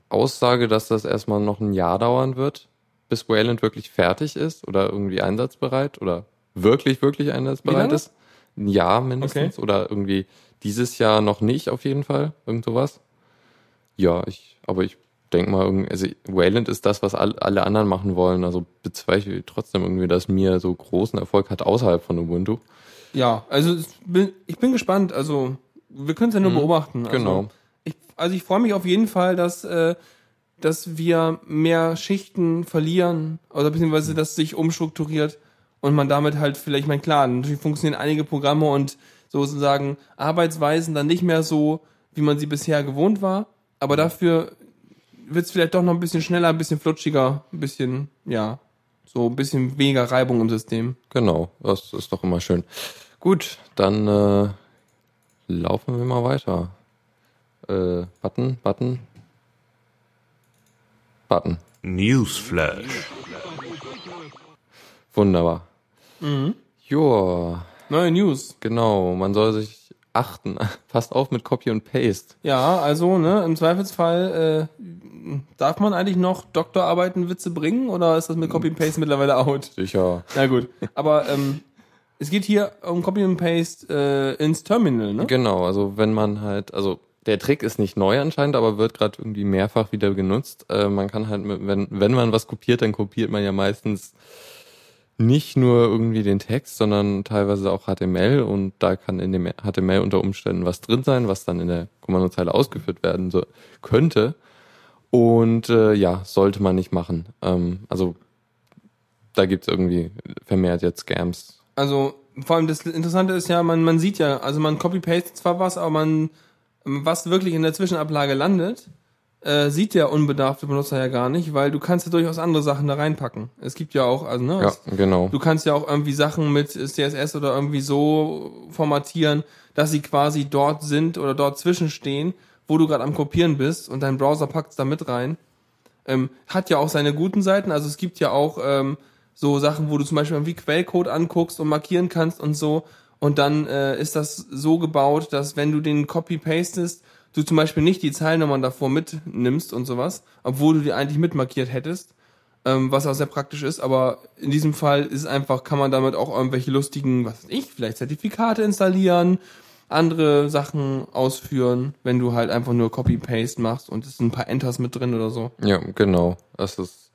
Aussage, dass das erstmal noch ein Jahr dauern wird, bis Wayland wirklich fertig ist oder irgendwie einsatzbereit oder wirklich, wirklich einsatzbereit ist. Ein Jahr mindestens oder irgendwie dieses Jahr noch nicht auf jeden Fall, irgend sowas. Ja, ich, aber ich denke mal, also Wayland ist das, was all, alle anderen machen wollen, also bezweifle ich trotzdem irgendwie, dass mir so großen Erfolg hat außerhalb von Ubuntu. Ja, also ich bin gespannt. Also wir können es ja nur beobachten. Also, genau. Ich, also ich freue mich auf jeden Fall, dass, äh, dass wir mehr Schichten verlieren oder beziehungsweise dass sich umstrukturiert und man damit halt vielleicht, ich meine klar, natürlich funktionieren einige Programme und sozusagen Arbeitsweisen dann nicht mehr so, wie man sie bisher gewohnt war, aber dafür wird es vielleicht doch noch ein bisschen schneller, ein bisschen flutschiger, ein bisschen, ja, so ein bisschen weniger Reibung im System. Genau, das ist doch immer schön. Gut, dann äh, laufen wir mal weiter. Äh, Button, Button, Button. Newsflash. Wunderbar. Mhm. Joa, Neue News. genau, man soll sich achten. (laughs) Passt auf mit Copy und Paste. Ja, also, ne, im Zweifelsfall, äh, darf man eigentlich noch Doktorarbeiten Witze bringen oder ist das mit Copy and Paste mittlerweile out? Sicher. Na gut. Aber ähm, es geht hier um Copy and Paste äh, ins Terminal, ne? Genau, also wenn man halt, also der Trick ist nicht neu anscheinend, aber wird gerade irgendwie mehrfach wieder genutzt. Äh, man kann halt, wenn, wenn man was kopiert, dann kopiert man ja meistens nicht nur irgendwie den Text, sondern teilweise auch HTML und da kann in dem HTML unter Umständen was drin sein, was dann in der Kommandozeile ausgeführt werden so, könnte. Und äh, ja, sollte man nicht machen. Ähm, also da gibt's irgendwie vermehrt jetzt Scams. Also, vor allem das Interessante ist ja, man, man sieht ja, also man copy-paste zwar was, aber man, was wirklich in der Zwischenablage landet, äh, sieht der unbedarfte Benutzer ja gar nicht, weil du kannst ja durchaus andere Sachen da reinpacken. Es gibt ja auch, also, ne, Ja, es, genau. Du kannst ja auch irgendwie Sachen mit CSS oder irgendwie so formatieren, dass sie quasi dort sind oder dort zwischenstehen, wo du gerade am Kopieren bist und dein Browser packt's da mit rein. Ähm, hat ja auch seine guten Seiten. Also es gibt ja auch ähm, so Sachen, wo du zum Beispiel irgendwie Quellcode anguckst und markieren kannst und so. Und dann äh, ist das so gebaut, dass wenn du den copy-pastest, du zum Beispiel nicht die Zeilennummern davor mitnimmst und sowas, obwohl du die eigentlich mitmarkiert hättest, ähm, was auch sehr praktisch ist, aber in diesem Fall ist einfach, kann man damit auch irgendwelche lustigen, was weiß ich, vielleicht Zertifikate installieren, andere Sachen ausführen, wenn du halt einfach nur Copy-Paste machst und es sind ein paar Enters mit drin oder so. Ja, genau. Das ist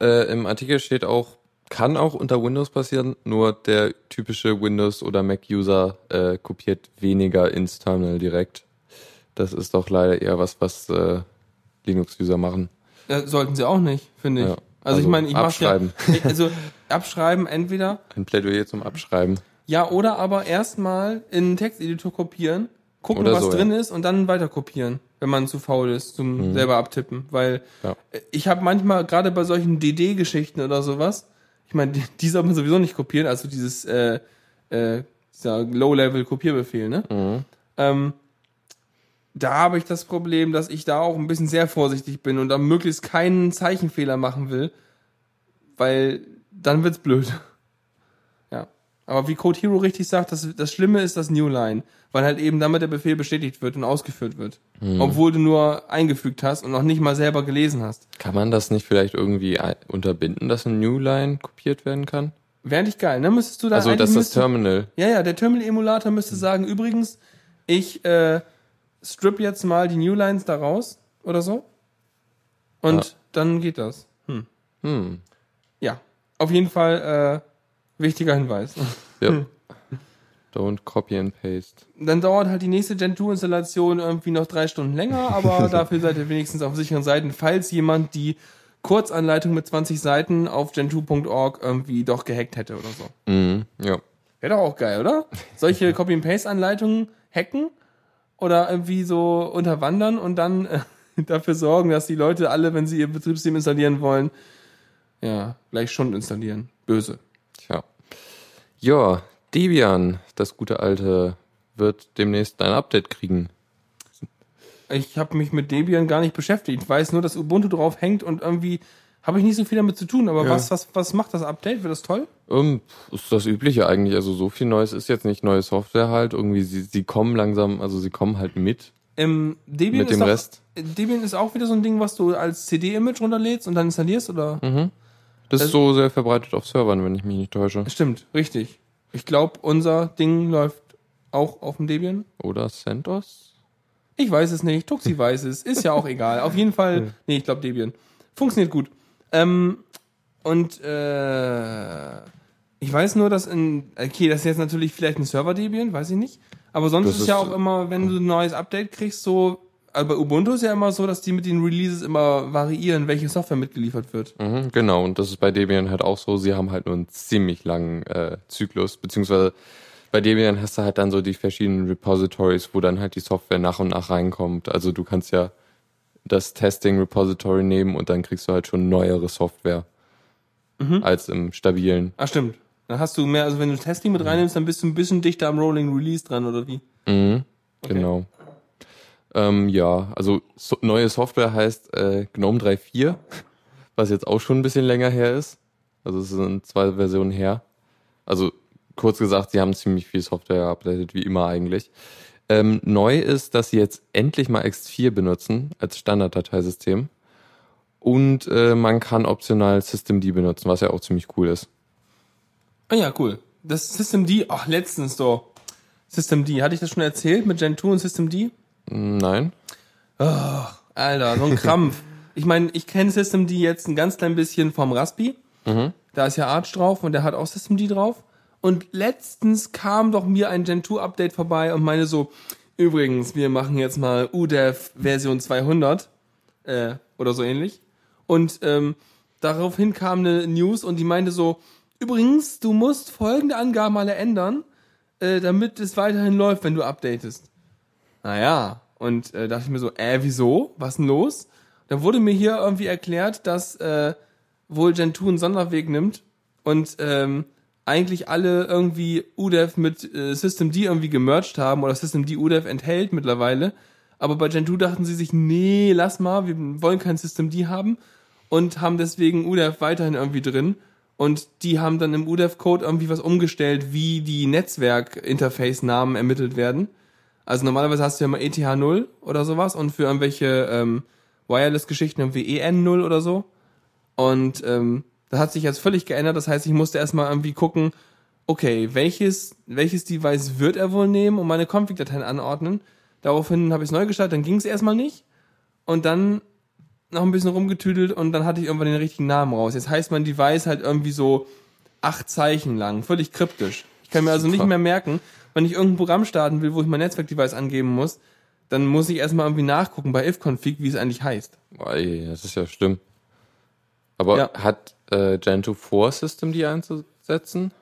äh, im Artikel steht auch, kann auch unter Windows passieren, nur der typische Windows- oder Mac-User äh, kopiert weniger ins Terminal direkt. Das ist doch leider eher was, was äh, Linux-User machen. Ja, sollten sie auch nicht, finde ich. Ja, also, also ich meine, ich mach's ja, abschreiben. (laughs) also abschreiben entweder Ein Plädoyer zum Abschreiben. Ja, oder aber erstmal in einen Texteditor kopieren, gucken, Oder was so, drin ist und dann weiter kopieren, wenn man zu faul ist zum selber abtippen. Weil Ja. ich habe manchmal, gerade bei solchen DD-Geschichten oder sowas, ich meine, die, soll man sowieso nicht kopieren, also dieses äh, äh, Low-Level-Kopierbefehl, ne? Ähm, da habe ich das Problem, dass ich da auch ein bisschen sehr vorsichtig bin und da möglichst keinen Zeichenfehler machen will, weil dann wird's blöd. Ja. Aber wie Code Hero richtig sagt, das, das Schlimme ist das New Line, weil halt eben damit der Befehl bestätigt wird und ausgeführt wird. Obwohl du nur eingefügt hast und noch nicht mal selber gelesen hast. Kann man das nicht vielleicht irgendwie unterbinden, dass ein New Line kopiert werden kann? Wäre nicht geil, ne? Müsstest du da Also eigentlich dass das Terminal. Ja, ja, der Terminal-Emulator müsste sagen, übrigens, ich äh, strip jetzt mal die New Lines da raus oder so. Und Ja. dann geht das. Hm. Hm. Ja, auf jeden Fall äh, wichtiger Hinweis. Ja. Don't copy and paste. Dann dauert halt die nächste Gentoo-Installation irgendwie noch drei Stunden länger, aber (laughs) dafür seid ihr wenigstens auf sicheren Seiten, falls jemand die Kurzanleitung mit 20 Seiten auf gentoo.org irgendwie doch gehackt hätte oder so. Mhm. Ja. Wäre doch auch geil, oder? Solche (laughs) Copy-and-Paste-Anleitungen hacken oder irgendwie so unterwandern und dann äh, (laughs) dafür sorgen, dass die Leute alle, wenn sie ihr Betriebssystem installieren wollen, ja, gleich schon installieren. Böse. Tja. Ja, Debian, das gute alte, wird demnächst ein Update kriegen. Ich habe mich mit Debian gar nicht beschäftigt. Ich weiß nur, dass Ubuntu drauf hängt und irgendwie habe ich nicht so viel damit zu tun. Aber Ja. was, was, was macht das Update? Wird das toll? Ähm, ist das Übliche eigentlich. Also so viel Neues ist jetzt nicht neue Software halt. Irgendwie, sie, sie kommen langsam, also sie kommen halt mit. Ähm, Debian Mit ist dem doch, Rest. Debian ist auch wieder so ein Ding, was du als CD-Image runterlädst und dann installierst, oder? Das ist Also- so sehr verbreitet auf Servern, wenn ich mich nicht täusche. Stimmt, richtig. Ich glaube, unser Ding läuft auch auf dem Debian. Oder CentOS? Ich weiß es nicht, Tuxi weiß es, ist ja auch egal. Auf jeden Fall, (laughs) nee, ich glaube Debian. Funktioniert gut. Ähm, und äh, ich weiß nur, dass in, okay, das ist jetzt natürlich vielleicht ein Server Debian, weiß ich nicht. Aber sonst ist, es ja ist- auch immer, wenn du ein neues Update kriegst, so, also bei Ubuntu ist ja immer so, dass die mit den Releases immer variieren, welche Software mitgeliefert wird. Mhm, genau, und das ist bei Debian halt auch so. Sie haben halt nur einen ziemlich langen äh, Zyklus, beziehungsweise bei Debian hast du halt dann so die verschiedenen Repositories, wo dann halt die Software nach und nach reinkommt. Also du kannst ja das Testing Repository nehmen und dann kriegst du halt schon neuere Software als im stabilen. Ah, stimmt. Dann hast du mehr, also wenn du Testing mit reinnimmst, dann bist du ein bisschen dichter am Rolling Release dran, oder wie? Mhm, Genau. Ähm, ja, also so, neue Software heißt äh, GNOME 3.4, was jetzt auch schon ein bisschen länger her ist. Also es sind zwei Versionen her. Also kurz gesagt, sie haben ziemlich viel Software geupdatet, wie immer eigentlich. Ähm, neu ist, dass sie jetzt endlich mal X4 benutzen als Standarddateisystem. Und äh, man kann optional Systemd benutzen, was ja auch ziemlich cool ist. Ah ja, cool. Das Systemd, ach, letztens so. Systemd, hatte ich das schon erzählt mit Gen 2 und Systemd? Nein? Alter, so ein Krampf. (laughs) ich meine, ich kenne Systemd jetzt ein ganz klein bisschen vom Raspi. Da ist ja Arch drauf und der hat auch Systemd drauf. Und letztens kam doch mir ein Gen 2 Update vorbei und meine so, übrigens, wir machen jetzt mal UDEV Version 200 äh, oder so ähnlich. Und ähm, daraufhin kam eine News und die meinte so, übrigens, du musst folgende Angaben alle ändern, äh, damit es weiterhin läuft, wenn du updatest. Naja, und äh, dachte ich mir so, äh, wieso? Was denn los? Dann wurde mir hier irgendwie erklärt, dass äh, wohl Gentoo einen Sonderweg nimmt und ähm, eigentlich alle irgendwie UDEV mit äh, Systemd irgendwie gemerged haben oder Systemd UDEV enthält mittlerweile. Aber bei Gentoo dachten sie sich, nee, lass mal, wir wollen kein Systemd haben und haben deswegen UDEV weiterhin irgendwie drin. Und die haben dann im UDEV-Code irgendwie was umgestellt, wie die Netzwerk-Interface-Namen ermittelt werden. Also normalerweise hast du ja immer ETH 0 oder sowas und für irgendwelche ähm, Wireless-Geschichten irgendwie EN 0 oder so. Und ähm, das hat sich jetzt völlig geändert. Das heißt, ich musste erstmal irgendwie gucken, okay, welches, welches Device wird er wohl nehmen und meine Config-Dateien anordnen. Daraufhin habe ich es neu gestartet, dann ging es erstmal nicht. Und dann noch ein bisschen rumgetüdelt und dann hatte ich irgendwann den richtigen Namen raus. Jetzt heißt mein Device halt irgendwie so acht Zeichen lang, völlig kryptisch. Ich kann mir also nicht Super. mehr merken, wenn ich irgendein Programm starten will, wo ich mein Netzwerkdevice angeben muss, dann muss ich erstmal irgendwie nachgucken bei ifconfig, wie es eigentlich heißt. Ey, das ist ja schlimm. Aber Ja. hat äh, Gentoo vor, System die einzusetzen?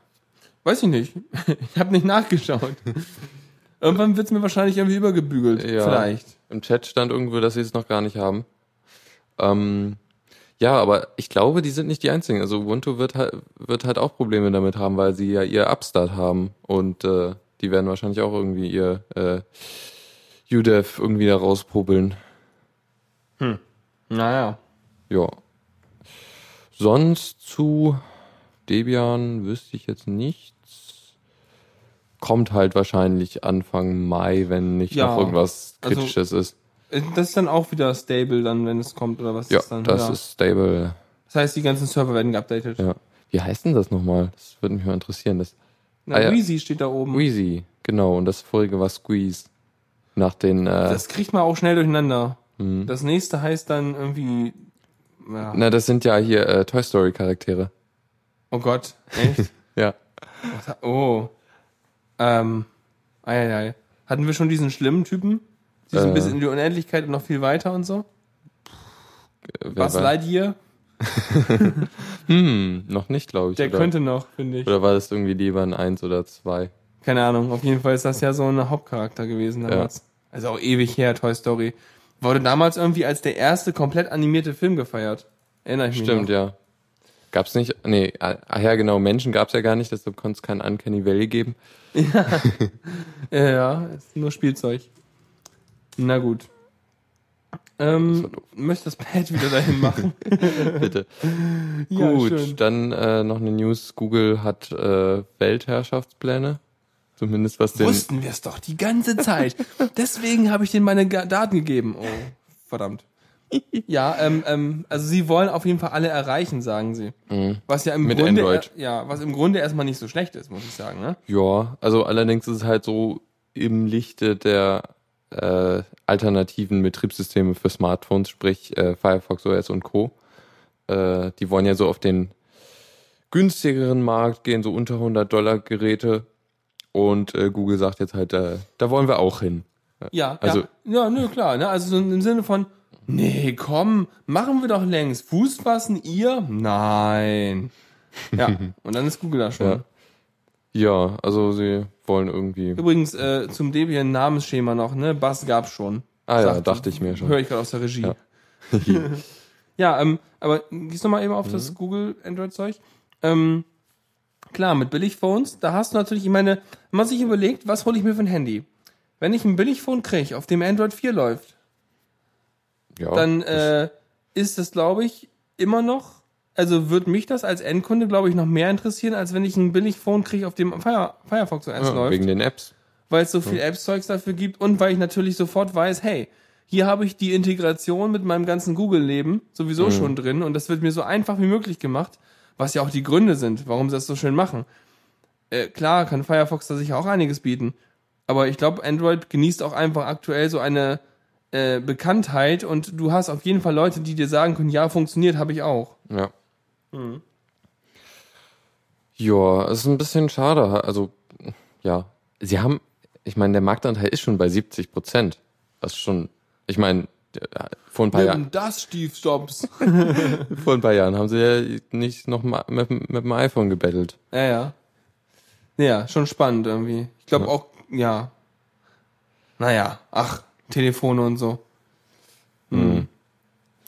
Weiß ich nicht. (laughs) Ich habe nicht nachgeschaut. Irgendwann wird's mir wahrscheinlich irgendwie übergebügelt. Ja. Vielleicht. Im Chat stand irgendwo, dass sie es noch gar nicht haben. Ähm, ja, aber ich glaube, die sind nicht die einzigen. Also Ubuntu wird halt, wird halt auch Probleme damit haben, weil sie ja ihr Upstart haben und äh, die werden wahrscheinlich auch irgendwie ihr äh, UDEV irgendwie da rauspobeln. Naja. Ja. Sonst zu Debian wüsste ich jetzt nichts. Kommt halt wahrscheinlich Anfang Mai, wenn nicht Ja, noch irgendwas also- Kritisches ist. Äh, Das ist dann auch wieder stable dann, wenn es kommt, oder was Ja, ist dann? das ja. ist stable. Das heißt, die ganzen Server werden geupdatet. Ja. Wie heißt denn das nochmal? Das würde mich mal interessieren. Das Na, Ah, ja. Wheezy steht da oben. Wheezy, genau. Und das vorige war Squeeze. Nach den, äh, Das kriegt man auch schnell durcheinander. hm. Das nächste heißt dann irgendwie. Ja. na, das sind ja hier äh, Toy Story Charaktere. Oh Gott, echt? (laughs) Ja. oh. Ähm. Eieiei. Hatten wir schon diesen schlimmen Typen? Diesen Äh. bis in die Unendlichkeit und noch viel weiter und so? Was war- Lightyear? (laughs) Hm, noch nicht, glaube ich. Der oder, könnte noch, finde ich. oder war das irgendwie lieber ein Eins oder zwei? Keine Ahnung. Auf jeden Fall ist das ja so ein Hauptcharakter gewesen damals. Also auch ewig her, Toy Story. Wurde damals irgendwie als der erste komplett animierte Film gefeiert. Erinnere ich mich Stimmt, noch. ja. Gab's nicht, nee, ach ja, genau, Menschen gab's ja gar nicht, deshalb konnte es kein Uncanny Valley geben. (laughs) Ja, ja, ist nur Spielzeug. Na gut. Ähm, möchte das Pad wieder dahin machen? (laughs) Bitte. Ja, Gut, schön. dann äh, noch eine News. Google hat äh, Weltherrschaftspläne. Zumindest was den... Wussten wir es doch die ganze Zeit. (laughs) Deswegen habe ich denen meine Daten gegeben. Oh, verdammt. Ja, ähm, ähm, also sie wollen auf jeden Fall alle erreichen, sagen sie. Was ja im Mit Grunde, Android. ja, was im Grunde erstmal nicht so schlecht ist, muss ich sagen. Ne? Ja, also allerdings ist es halt so im Lichte der äh, alternativen Betriebssysteme für Smartphones, sprich äh, Firefox OS und Co. Äh, die wollen ja so auf den günstigeren Markt gehen, so unter 100 Dollar Geräte. Und äh, Google sagt jetzt halt, äh, da wollen wir auch hin. Ja, Also- ja, ja, nö, klar. Ne? Also so im Sinne von, nee, komm, machen wir doch längst. Fuß fassen ihr? Nein. Ja, (laughs) und dann ist Google da schon. Ja. Ja, also sie wollen irgendwie. Übrigens äh, zum Debian Namensschema noch, ne? Bass gab's schon. Ah ja, Sagt- dachte ich mir schon. Höre ich gerade aus der Regie. Ja. (laughs) (laughs) Ja, ähm, aber gehst du mal eben auf das Google Android-Zeug. Ähm, klar, mit Billigphones, da hast du natürlich, ich meine, wenn man sich überlegt, was hole ich mir für ein Handy? Wenn ich ein Billigphone kriege, auf dem Android 4 läuft, Ja, dann äh, ist das, glaube ich, immer noch, also wird mich das als Endkunde, glaube ich, noch mehr interessieren, als wenn ich ein Billigphone kriege, auf dem Fire, Firefox OS ja, läuft wegen den Apps. weil es so viel Apps-Zeugs dafür gibt und weil ich natürlich sofort weiß, hey, hier habe ich die Integration mit meinem ganzen Google-Leben sowieso schon drin und das wird mir so einfach wie möglich gemacht, was ja auch die Gründe sind, warum sie das so schön machen. Äh, klar kann Firefox da sicher auch einiges bieten, aber ich glaube, Android genießt auch einfach aktuell so eine äh, Bekanntheit und du hast auf jeden Fall Leute, die dir sagen können, ja, funktioniert, habe ich auch. Ja. Ja, es ist ein bisschen schade. Also, ja, sie haben, ich meine, der Marktanteil ist schon bei 70 Prozent. Das ist schon, ich meine, vor ein paar Jahren, das, Steve Jobs. (laughs) vor ein paar Jahren haben sie ja nicht noch mal mit, mit dem iPhone gebettelt. Ja, ja. Ja, schon spannend irgendwie. Ich glaube Ja. auch, ja. Naja, ach, Telefone und so. Hm.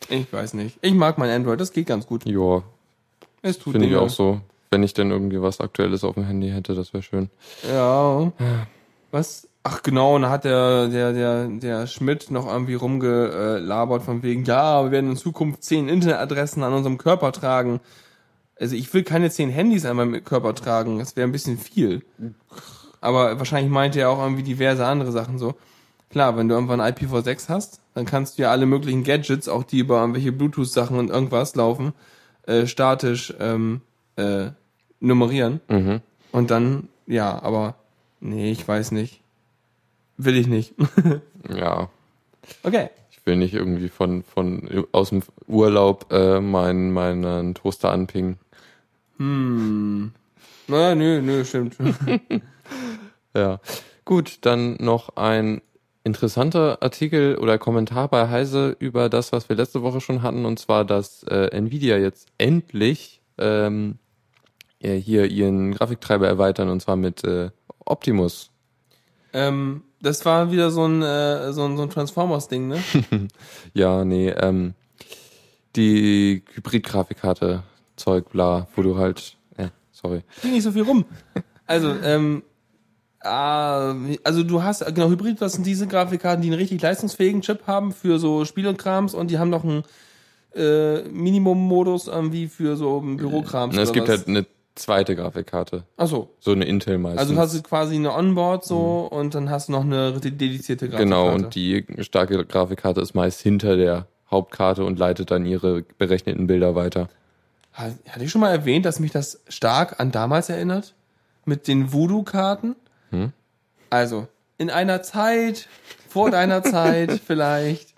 Ich weiß nicht. Ich mag mein Android, das geht ganz gut. Ja, Es tut finde ich auch so. Wenn ich denn irgendwie was Aktuelles auf dem Handy hätte, das wäre schön. Ja. Was? Ach genau, und da hat der, der, der, der Schmidt noch irgendwie rumgelabert von wegen, ja, wir werden in Zukunft zehn Internetadressen an unserem Körper tragen. Also ich will keine zehn Handys an meinem Körper tragen, das wäre ein bisschen viel. Aber wahrscheinlich meinte er auch irgendwie diverse andere Sachen so. Klar, wenn du irgendwann IPv6 hast, dann kannst du ja alle möglichen Gadgets, auch die über irgendwelche Bluetooth-Sachen und irgendwas laufen, äh, statisch ähm, äh, nummerieren. Mhm. Und dann, ja, aber nee, ich weiß nicht. Will ich nicht. (laughs) Ja, okay. ich will nicht irgendwie von, von aus dem Urlaub äh, meinen, meinen Toaster anpingen. Hm. Naja, nö, nö, stimmt. (laughs) Ja. Gut, dann noch ein interessanter Artikel oder Kommentar bei Heise über das, was wir letzte Woche schon hatten, und zwar, dass äh, Nvidia jetzt endlich ähm, ja, hier ihren Grafiktreiber erweitern, und zwar mit äh, Optimus. ähm, das war wieder so ein, äh, so ein, so ein Transformers-Ding, ne? (laughs) Ja, nee, ähm, die Hybrid-Grafikkarte, Zeug, bla, wo du halt, äh, sorry. Ging nicht so viel rum. Also, ähm, äh, also du hast, genau, Hybrid, das sind diese Grafikkarten, die einen richtig leistungsfähigen Chip haben für so Spiel und Krams und die haben noch einen äh, Minimum-Modus irgendwie für so Bürokrams. es gibt was. halt eine zweite Grafikkarte, Ach so. so eine Intel meistens. Also hast du quasi eine Onboard so und dann hast du noch eine dedizierte Grafikkarte. Genau, und die starke Grafikkarte ist meist hinter der Hauptkarte und leitet dann ihre berechneten Bilder weiter. Ha- Hatte ich schon mal erwähnt, dass mich das stark an damals erinnert? Mit den Voodoo-Karten? Hm? Also, in einer Zeit, vor deiner (laughs) Zeit vielleicht,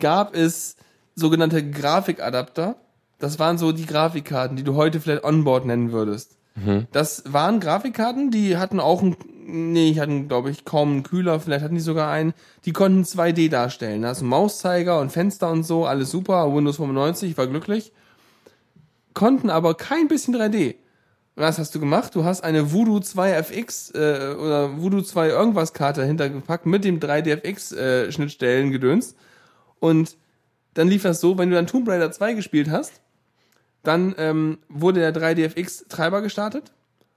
gab es sogenannte Grafikadapter. Das waren so die Grafikkarten, die du heute vielleicht Onboard nennen würdest. Das waren Grafikkarten, die hatten auch einen, nee, die hatten, glaube ich, kaum einen Kühler, vielleicht hatten die sogar einen, die konnten 2D darstellen. Da hast du Mauszeiger und Fenster und so, alles super, Windows 95, war glücklich konnten aber kein bisschen 3D. Was hast du gemacht? Du hast eine Voodoo 2 FX äh, oder Voodoo 2 irgendwas Karte hintergepackt mit dem 3DFX äh, Schnittstellen gedönst und dann lief das so, wenn du dann Tomb Raider 2 gespielt hast, dann ähm, wurde der 3DFX Treiber gestartet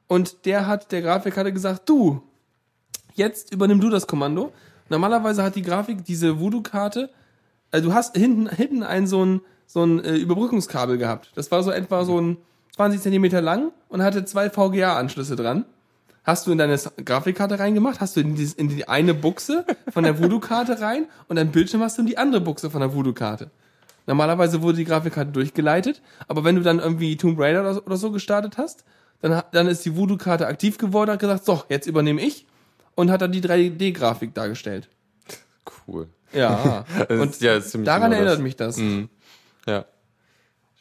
und der hat der Grafikkarte gesagt, du, jetzt übernimm du das Kommando. Normalerweise hat die Grafik diese Voodoo-Karte, äh, du hast hinten, hinten ein so ein, so ein äh, Überbrückungskabel gehabt. Das war so etwa so ein 20 Zentimeter lang und hatte zwei VGA-Anschlüsse dran. Hast du in deine Grafikkarte reingemacht, hast du in, dieses, in die eine Buchse von der (laughs) Voodoo-Karte rein und dein Bildschirm hast du in die andere Buchse von der Voodoo-Karte. Normalerweise wurde die Grafikkarte durchgeleitet, aber wenn du dann irgendwie Tomb Raider oder so, oder so gestartet hast, dann, dann ist die Voodoo-Karte aktiv geworden und hat gesagt, so, jetzt übernehme ich und hat dann die 3D-Grafik dargestellt. Cool. Ja, (laughs) und ist ja daran genau erinnert mich das. Mhm. Ja.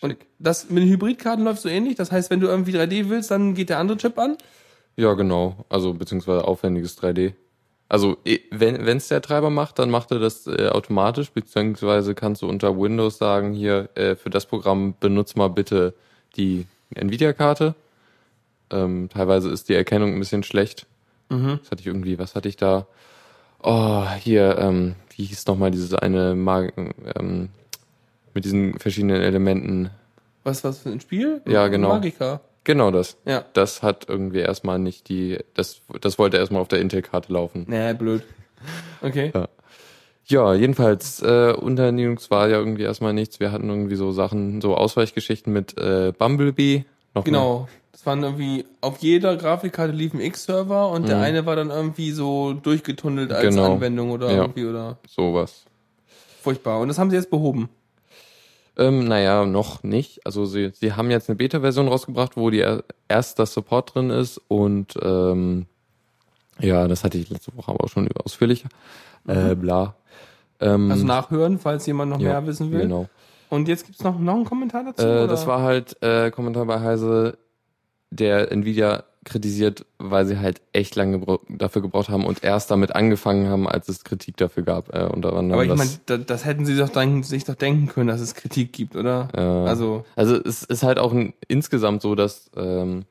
Und das mit den Hybridkarten läuft so ähnlich. Das heißt, wenn du irgendwie 3D willst, dann geht der andere Chip an. Ja, genau. Also beziehungsweise aufwendiges 3D. Also wenn es der Treiber macht, dann macht er das äh, automatisch, beziehungsweise kannst du unter Windows sagen, hier äh, für das Programm benutz mal bitte die Nvidia-Karte. Ähm, teilweise ist die Erkennung ein bisschen schlecht. Mhm. Das hatte ich irgendwie, was hatte ich da? Oh, hier, ähm, wie hieß nochmal dieses eine Mag ähm, mit diesen verschiedenen Elementen? Was, was für ein Spiel? Ja, genau. Magica. Genau das. Ja. Das hat irgendwie erstmal nicht die, das, das wollte erstmal auf der Intel-Karte laufen. Nee, blöd. Okay. Ja, jedenfalls, äh, unter Linux war ja irgendwie erstmal nichts. Wir hatten irgendwie so Sachen, so Ausweichgeschichten mit äh, Bumblebee. Noch Genau. Das waren irgendwie, auf jeder Grafikkarte lief ein X-Server und der Mhm. eine war dann irgendwie so durchgetunnelt als Genau. Anwendung oder Ja. irgendwie oder Mal sowas. furchtbar. Und das haben sie jetzt behoben. Ähm, naja, noch nicht. Also sie, sie haben jetzt eine Beta-Version rausgebracht, wo die er, erst das Support drin ist und ähm, ja, das hatte ich letzte Woche aber auch schon ausführlicher. Äh, bla. Ähm, Also nachhören, falls jemand noch ja, mehr wissen will. Genau. Und jetzt gibt's noch, noch einen Kommentar dazu? Äh, das war halt äh, Kommentar bei Heise, der Nvidia kritisiert, weil sie halt echt lange gebra dafür gebraucht haben und erst damit angefangen haben, als es Kritik dafür gab. Äh, unter anderem Aber ich das, meine, da, das hätten sie doch dann, sich doch denken können, dass es Kritik gibt, oder? Ja. Also, Also es ist halt auch ein, insgesamt so, dass ähm,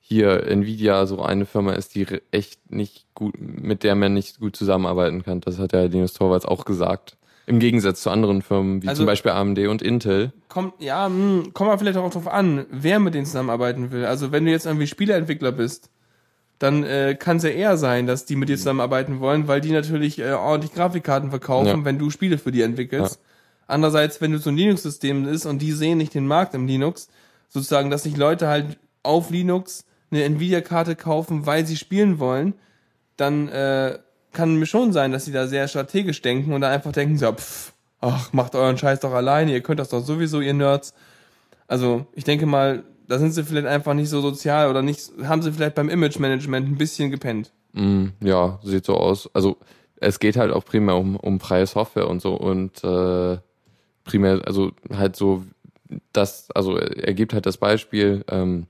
hier Nvidia so eine Firma ist, die echt nicht gut, mit der man nicht gut zusammenarbeiten kann. Das hat ja Linus Torvalds auch gesagt. Im Gegensatz zu anderen Firmen, wie Also- zum Beispiel AMD und Intel. kommt, ja, hm, kommt mal vielleicht auch drauf an, wer mit denen zusammenarbeiten will. Also wenn du jetzt irgendwie Spieleentwickler bist, dann äh, kann es ja eher sein, dass die mit dir zusammenarbeiten wollen, weil die natürlich äh, ordentlich Grafikkarten verkaufen, Ja. wenn du Spiele für die entwickelst. Andererseits, wenn du so ein Linux-System ist und die sehen nicht den Markt im Linux, sozusagen, dass sich Leute halt auf Linux eine Nvidia-Karte kaufen, weil sie spielen wollen, dann äh, kann mir schon sein, dass sie da sehr strategisch denken und da einfach denken, so, pff, ach, macht euren Scheiß doch alleine, ihr könnt das doch sowieso, ihr Nerds. Also ich denke mal, da sind sie vielleicht einfach nicht so sozial oder nicht, haben sie vielleicht beim Image-Management ein bisschen gepennt. Mm, ja, sieht so aus. Also es geht halt auch primär um, um freie Software und so und äh, primär, also halt so das, also er gibt halt das Beispiel, ähm,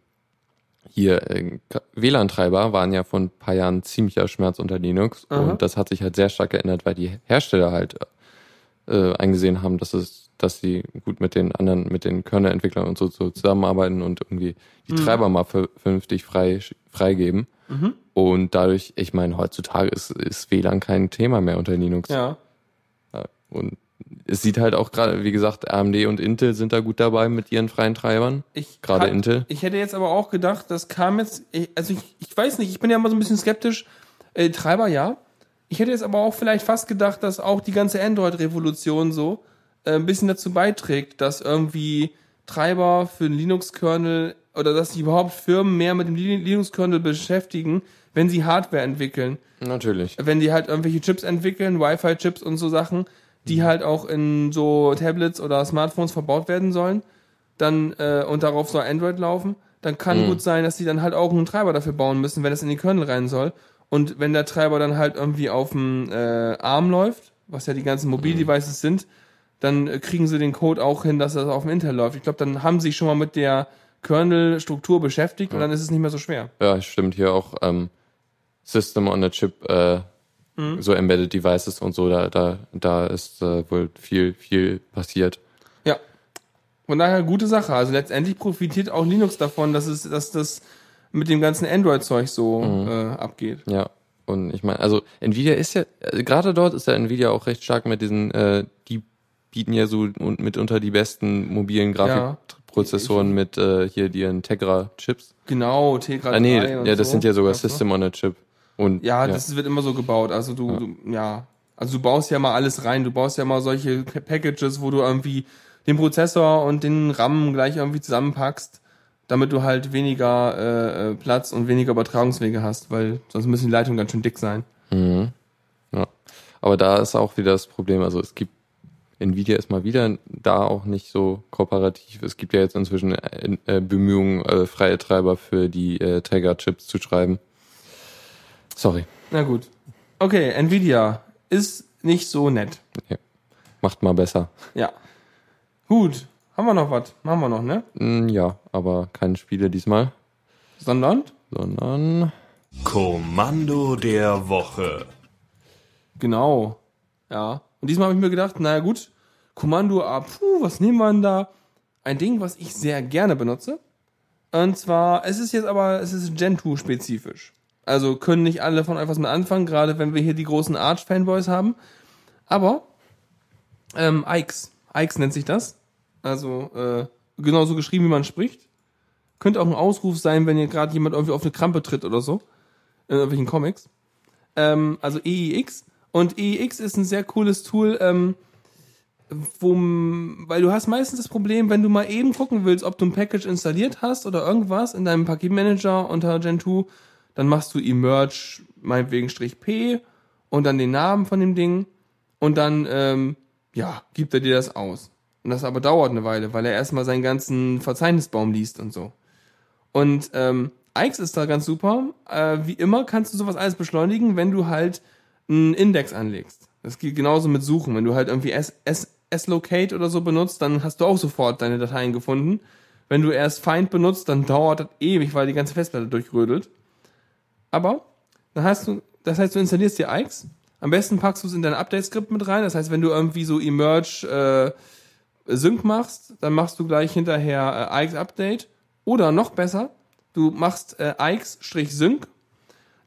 hier äh, WLAN-Treiber waren ja vor ein paar Jahren ziemlicher Schmerz unter Linux Aha. und das hat sich halt sehr stark geändert, weil die Hersteller halt äh, eingesehen haben, dass es, dass sie gut mit den anderen, mit den Kernel-Entwicklern und so, so zusammenarbeiten und irgendwie die Treiber mal ver- vernünftig frei freigeben. Und dadurch, ich meine, heutzutage ist, ist WLAN kein Thema mehr unter Linux. Ja. Und es sieht halt auch gerade, wie gesagt, AMD und Intel sind da gut dabei mit ihren freien Treibern. Ich Gerade Intel. Ich hätte jetzt aber auch gedacht, das kam jetzt, also ich, ich weiß nicht, ich bin ja immer so ein bisschen skeptisch. Äh, Treiber ja. Ich hätte jetzt aber auch vielleicht fast gedacht, dass auch die ganze Android-Revolution so äh, ein bisschen dazu beiträgt, dass irgendwie Treiber für den Linux-Kernel oder dass sich überhaupt Firmen mehr mit dem Li- Linux-Kernel beschäftigen, wenn sie Hardware entwickeln Natürlich. wenn die halt irgendwelche Chips entwickeln, Wi-Fi-Chips und so Sachen, die halt auch in so Tablets oder Smartphones verbaut werden sollen, dann äh, und darauf soll Android laufen, dann kann gut sein, dass die dann halt auch einen Treiber dafür bauen müssen, wenn das in die Kernel rein soll. Und wenn der Treiber dann halt irgendwie auf dem äh, ARM läuft, was ja die ganzen Mobildevices sind, dann äh, kriegen sie den Code auch hin, dass das auf dem Intel läuft. Ich glaube, dann haben sie sich schon mal mit der Kernel-Struktur beschäftigt und dann ist es nicht mehr so schwer. Ja, stimmt. Hier auch ähm, System on a Chip, äh, so Embedded Devices und so, da, da, da ist äh, wohl viel, viel passiert. Ja. Von daher gute Sache. Also letztendlich profitiert auch Linux davon, dass es, dass das mit dem ganzen Android-Zeug so äh, abgeht. Ja. Und ich meine, also Nvidia ist ja, äh, gerade dort ist ja Nvidia auch recht stark mit diesen, äh, die bieten ja so und mitunter die besten mobilen Grafikprozessoren mit äh, hier ihren Tegra-Chips. Genau, Tegra Ah nee, 3 und ja, das so. sind ja sogar? System on a Chip. Und Ja, das wird immer so gebaut. Also du, ja. du, ja. Also du baust ja mal alles rein. Du baust ja mal solche Pa- Packages, wo du irgendwie den Prozessor und den RAM gleich irgendwie zusammenpackst, damit du halt weniger äh, äh, Platz und weniger Übertragungswege hast, weil sonst müssen die Leitungen ganz schön dick sein. Ja. Aber da ist auch wieder das Problem, also es gibt Nvidia ist mal wieder da auch nicht so kooperativ. Es gibt ja jetzt inzwischen äh, äh, Bemühungen, freie Treiber für die Träger-Chips zu schreiben. Sorry. Na gut. Okay, Nvidia ist nicht so nett. Macht mal besser. Ja. Gut. Haben wir noch was? Machen wir noch, ne? Mm, ja, aber keine Spiele diesmal, Sondern? sondern Kommando der Woche. Genau. Ja. Und diesmal habe ich mir gedacht, naja gut, Kommando A, puh, was nehmen wir denn da? Ein Ding, was ich sehr gerne benutze. Und zwar, es ist jetzt aber, es ist Gentoo-spezifisch. Also können nicht alle von etwas mit anfangen, gerade wenn wir hier die großen Arch-Fanboys haben. Aber, ähm, Ikes. Ikes nennt sich das. Also, äh, genauso geschrieben, wie man spricht. Könnte auch ein Ausruf sein, wenn ihr gerade jemand irgendwie auf eine Krampe tritt oder so. In irgendwelchen Comics ähm, also EIX. Und EIX ist ein sehr cooles Tool, ähm, wo, weil du hast meistens das Problem, wenn du mal eben gucken willst, ob du ein Package installiert hast oder irgendwas in deinem Paketmanager unter Gentoo, dann machst du emerge meinetwegen Strich P und dann den Namen von dem Ding und dann, ähm, ja, gibt er dir das aus. Und das aber dauert eine Weile, weil er erstmal seinen ganzen Verzeichnisbaum liest und so. Und ähm, Ix ist da ganz super. Äh, wie immer kannst du sowas alles beschleunigen, wenn du halt einen Index anlegst. Das geht genauso mit Suchen. Wenn du halt irgendwie S-Locate oder so benutzt, dann hast du auch sofort deine Dateien gefunden. Wenn du erst Find benutzt, dann dauert das ewig, weil die ganze Festplatte durchrödelt. Aber dann hast du, das heißt, du installierst dir Ix. Am besten packst du es in dein Update-Skript mit rein. Das heißt, wenn du irgendwie so Emerge äh, Sync machst, dann machst du gleich hinterher äh, Ix Update. Oder noch besser, du machst äh, Ix-Sync,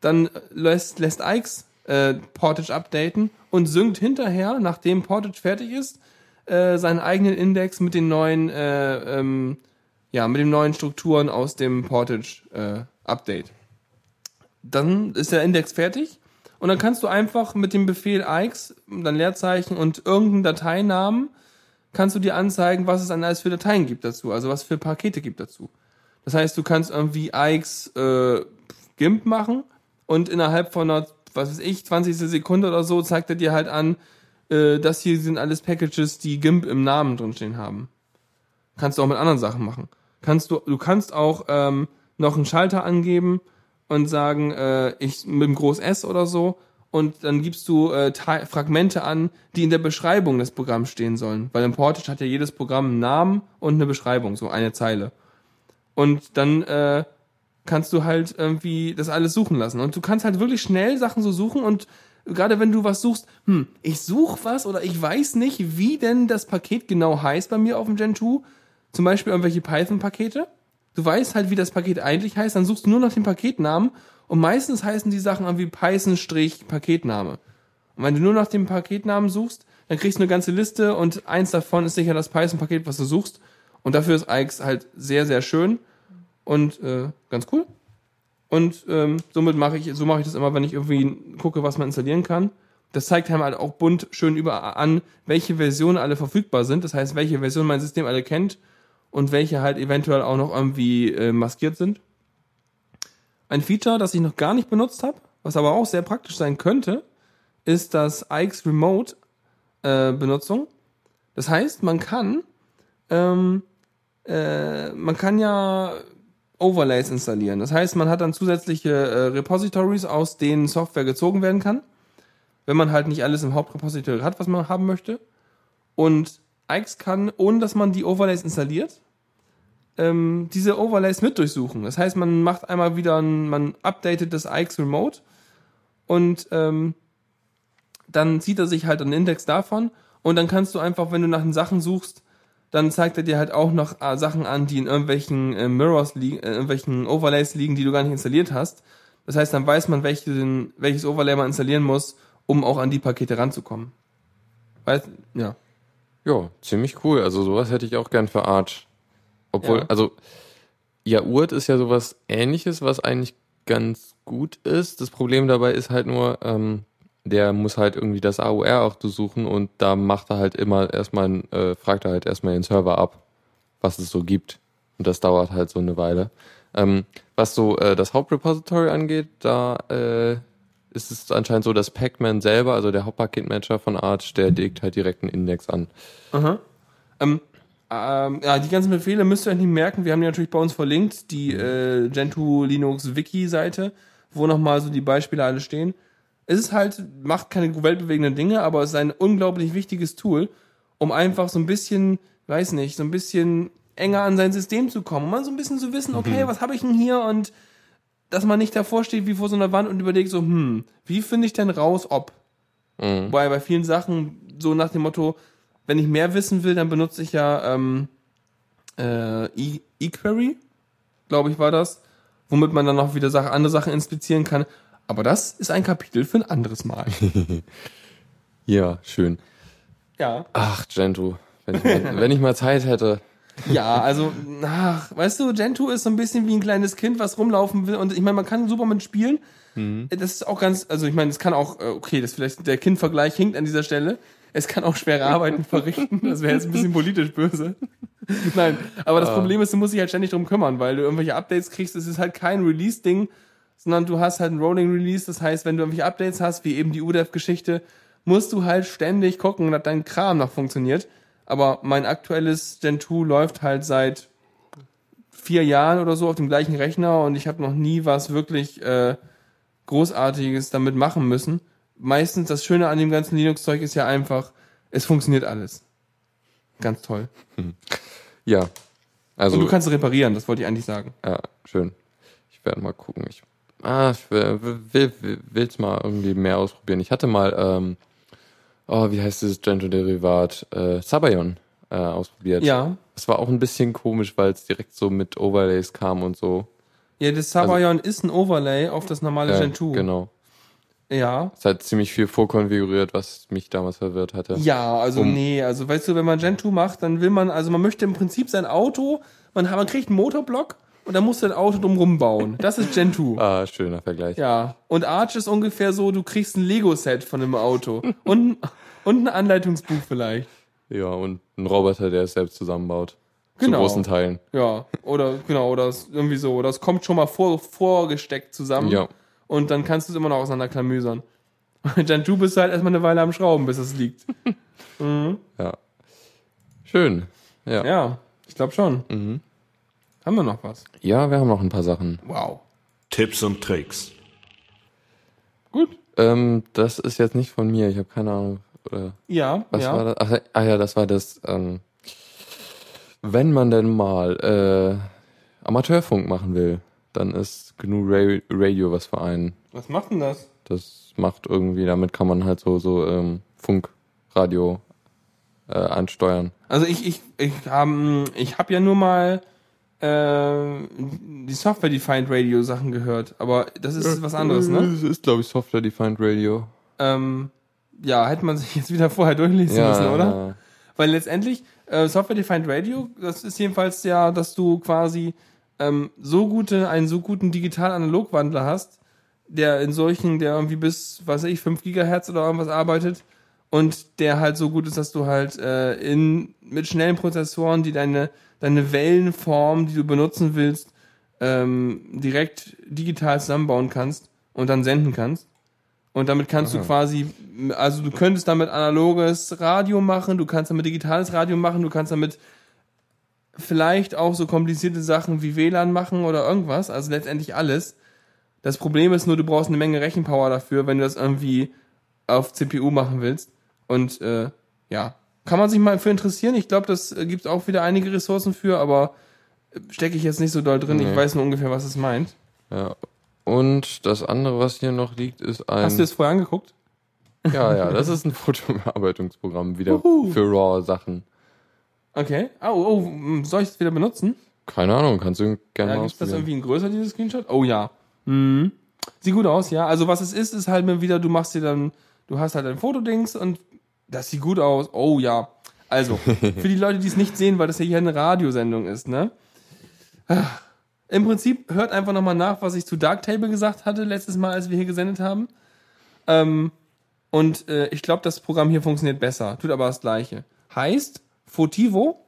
dann lässt, lässt Ix äh, Portage updaten und synkt hinterher, nachdem Portage fertig ist, äh, seinen eigenen Index mit den neuen, äh, ähm, ja, mit den neuen Strukturen aus dem Portage äh, Update. Dann ist der Index fertig und dann kannst du einfach mit dem Befehl Ix, dann Leerzeichen und irgendeinen Dateinamen kannst du dir anzeigen, was es an alles für Dateien gibt dazu, also was für Pakete gibt dazu. Das heißt, du kannst irgendwie Ikes äh, GIMP machen und innerhalb von einer, was weiß ich, 20. Sekunde oder so zeigt er dir halt an, äh, das hier sind alles Packages, die GIMP im Namen drinstehen haben. Kannst du auch mit anderen Sachen machen. Kannst du, du kannst auch ähm, noch einen Schalter angeben und sagen, äh, ich mit dem Groß S oder so und dann gibst du äh, Fragmente an, die in der Beschreibung des Programms stehen sollen. Weil im Portage hat ja jedes Programm einen Namen und eine Beschreibung, so eine Zeile. Und dann äh, kannst du halt irgendwie das alles suchen lassen. Und du kannst halt wirklich schnell Sachen so suchen und gerade wenn du was suchst, hm, ich suche was oder ich weiß nicht, wie denn das Paket genau heißt bei mir auf dem Gen 2, zum Beispiel irgendwelche Python-Pakete. Du weißt halt, wie das Paket eigentlich heißt, dann suchst du nur nach dem Paketnamen und meistens heißen die Sachen irgendwie Python-Paketname. Und wenn du nur nach dem Paketnamen suchst, dann kriegst du eine ganze Liste und eins davon ist sicher das Python-Paket, was du suchst. Und dafür ist Ix halt sehr, sehr schön und äh, ganz cool. Und ähm, somit mache ich, so mache ich das immer, wenn ich irgendwie gucke, was man installieren kann. Das zeigt einem halt auch bunt schön überall an, welche Versionen alle verfügbar sind. Das heißt, welche Version mein System alle kennt und welche halt eventuell auch noch irgendwie äh, maskiert sind. Ein Feature, das ich noch gar nicht benutzt habe, was aber auch sehr praktisch sein könnte, ist das Ix Remote äh, Benutzung. Das heißt, man kann ähm, äh, man kann ja Overlays installieren. Das heißt, man hat dann zusätzliche äh, Repositories, aus denen Software gezogen werden kann, wenn man halt nicht alles im Hauptrepository hat, was man haben möchte. Und Ix kann, ohne dass man die Overlays installiert, ähm, diese Overlays mit durchsuchen. Das heißt, man macht einmal wieder, ein, man updatet das Ix Remote und ähm, dann zieht er sich halt einen Index davon und dann kannst du einfach, wenn du nach den Sachen suchst, dann zeigt er dir halt auch noch äh, Sachen an, die in irgendwelchen äh, Mirrors liegen, äh, irgendwelchen Overlays liegen, die du gar nicht installiert hast. Das heißt, dann weiß man, welchen, welches Overlay man installieren muss, um auch an die Pakete ranzukommen. Weiß, ja. Ja, ziemlich cool. Also sowas hätte ich auch gern für Arch. Obwohl, Ja. also ja, Urt ist ja sowas ähnliches, was eigentlich ganz gut ist. Das Problem dabei ist halt nur, ähm, der muss halt irgendwie das AUR auch suchen und da macht er halt immer erstmal, äh, fragt er halt erstmal den Server ab, was es so gibt. Und das dauert halt so eine Weile. Ähm, was so äh, das Hauptrepository angeht, da äh, ist es anscheinend so, dass Pacman selber, also der Hauptpaketmanager von Arch, der legt halt direkt einen Index an. Aha. Ähm, ähm, ja, die ganzen Befehle müsst ihr euch nicht merken. Wir haben die natürlich bei uns verlinkt, die äh, Gentoo Linux Wiki-Seite, wo nochmal so die Beispiele alle stehen. Es ist halt, macht keine weltbewegenden Dinge, aber es ist ein unglaublich wichtiges Tool, um einfach so ein bisschen, weiß nicht, so ein bisschen enger an sein System zu kommen. Um mal so ein bisschen zu wissen, okay, was habe ich denn hier und dass man nicht davor steht wie vor so einer Wand und überlegt so, hm, wie finde ich denn raus, ob? Mhm. Wobei bei vielen Sachen so nach dem Motto, wenn ich mehr wissen will, dann benutze ich ja ähm, äh, E- eQuery, glaube ich, war das, womit man dann noch wieder Sache, andere Sachen inspizieren kann. Aber das ist ein Kapitel für ein anderes Mal. (laughs) Ja, schön. ja. Ach, Gentoo, wenn ich mal, wenn ich mal Zeit hätte. Ja, also, ach, weißt du, Gentoo ist so ein bisschen wie ein kleines Kind, was rumlaufen will. Und ich meine, man kann super mit spielen. Das ist auch ganz, also ich meine, es kann auch, äh, okay, das vielleicht der Kindvergleich hinkt an dieser Stelle. Es kann auch schwere Arbeiten verrichten. Das wäre jetzt ein bisschen politisch böse. (laughs) Nein, aber das Problem ist, du musst dich halt ständig drum kümmern, weil du irgendwelche Updates kriegst. Es ist halt kein Release-Ding, sondern du hast halt ein Rolling Release. Das heißt, wenn du irgendwelche Updates hast, wie eben die UDEV-Geschichte, musst du halt ständig gucken, dass dein Kram noch funktioniert. Aber mein aktuelles Gen 2 läuft halt seit vier Jahren oder so auf dem gleichen Rechner und ich habe noch nie was wirklich äh, Großartiges damit machen müssen. Meistens das Schöne an dem ganzen Linux-Zeug ist ja einfach, es funktioniert alles. Ganz toll. (laughs) Ja. Also, Und du kannst es reparieren, das wollte ich eigentlich sagen. ja, schön. Ich werde mal gucken. Ich, ah, ich will, will, will, mal irgendwie mehr ausprobieren. Ich hatte mal, ähm, oh, wie heißt dieses Gentoo-Derivat? Äh, Sabayon äh, ausprobiert. Ja. Das war auch ein bisschen komisch, weil es direkt so mit Overlays kam und so. Ja, das Sabayon ist ein Overlay auf das normale Ja, Gen 2. Genau. Ja. Es hat ziemlich viel vorkonfiguriert, was mich damals verwirrt hatte. Ja, also Um- nee, also weißt du, wenn man Gen 2 macht, dann will man, also man möchte im Prinzip sein Auto, man, man kriegt einen Motorblock und dann musst du ein Auto drumrum bauen. Das ist Gen 2. (laughs) Ah, schöner Vergleich. Ja. Und Arch ist ungefähr so, du kriegst ein Lego-Set von einem Auto. Und, und ein Anleitungsbuch vielleicht. Ja, und ein Roboter, der es selbst zusammenbaut. Genau. Zu großen Teilen. Ja, oder genau, oder es irgendwie so, oder es kommt schon mal vor, vorgesteckt zusammen Ja. und dann kannst du es immer noch auseinanderklamüsern. (laughs) Und dann du bist halt erstmal eine Weile am Schrauben, bis es liegt. (laughs) Ja. Schön. Ja. Ja, Ja, ich glaube schon. Mhm. Haben wir noch was? wir haben noch ein paar Sachen. Wow. Tipps und Tricks. Gut. Ähm, das ist jetzt nicht von mir, ich habe keine Ahnung. Oder Ja, was ja. war das? Ach, ah ja, das war das, ähm, wenn man denn mal äh, Amateurfunk machen will, dann ist GNU Ra Radio was für einen. Was macht denn das? Das macht irgendwie, damit kann man halt so, so ähm, Funk, Radio äh, ansteuern. Also ich, ich, ich habe ich hab ja nur mal äh, die Software-Defined Radio Sachen gehört, aber das ist was anderes, ne? Das ist, glaube ich, Software-Defined Radio. Ähm, ja, hätte man sich (laughs) jetzt wieder vorher durchlesen müssen, oder? ja. Weil letztendlich, äh, Software-Defined Radio, das ist jedenfalls ja, dass du quasi ähm, so gute, einen so guten digital-analog-Wandler hast, der in solchen, der irgendwie bis, was weiß ich, 5 Gigahertz oder irgendwas arbeitet und der halt so gut ist, dass du halt äh, in mit schnellen Prozessoren, die deine, deine Wellenform, die du benutzen willst, ähm, direkt digital zusammenbauen kannst und dann senden kannst. Und damit kannst du quasi, also du könntest damit analoges Radio machen, du kannst damit digitales Radio machen, du kannst damit vielleicht auch so komplizierte Sachen wie WLAN machen oder irgendwas, also letztendlich alles. Das Problem ist nur, du brauchst eine Menge Rechenpower dafür, wenn du das irgendwie auf CPU machen willst. Und äh, ja, kann man sich mal für interessieren. Ich glaube, das äh, gibt auch wieder einige Ressourcen für, aber stecke ich jetzt nicht so doll drin. Ich Nee. weiß nur ungefähr, was es meint. ja. Und das andere, was hier noch liegt, ist ein. Hast du es vorher angeguckt? Ja, ja, das ist ein (laughs) Fotobearbeitungsprogramm wieder Wuhu. für RAW-Sachen. Okay. Oh, oh, soll ich es wieder benutzen? Keine Ahnung, kannst du gerne Ja, mal gibt das irgendwie in größer, dieses Screenshot? Oh ja. Mhm. Sieht gut aus, ja. Also was es ist, ist halt mal wieder, du machst dir dann, du hast halt ein Fotodings und das sieht gut aus. Oh ja. Also, (laughs) für die Leute, die es nicht sehen, weil das ja hier eine Radiosendung ist, ne? Im Prinzip hört einfach nochmal nach, was ich zu Darktable gesagt hatte, letztes Mal, als wir hier gesendet haben. Ähm, und äh, ich glaube, das Programm hier funktioniert besser, tut aber das Gleiche. Heißt Fotivo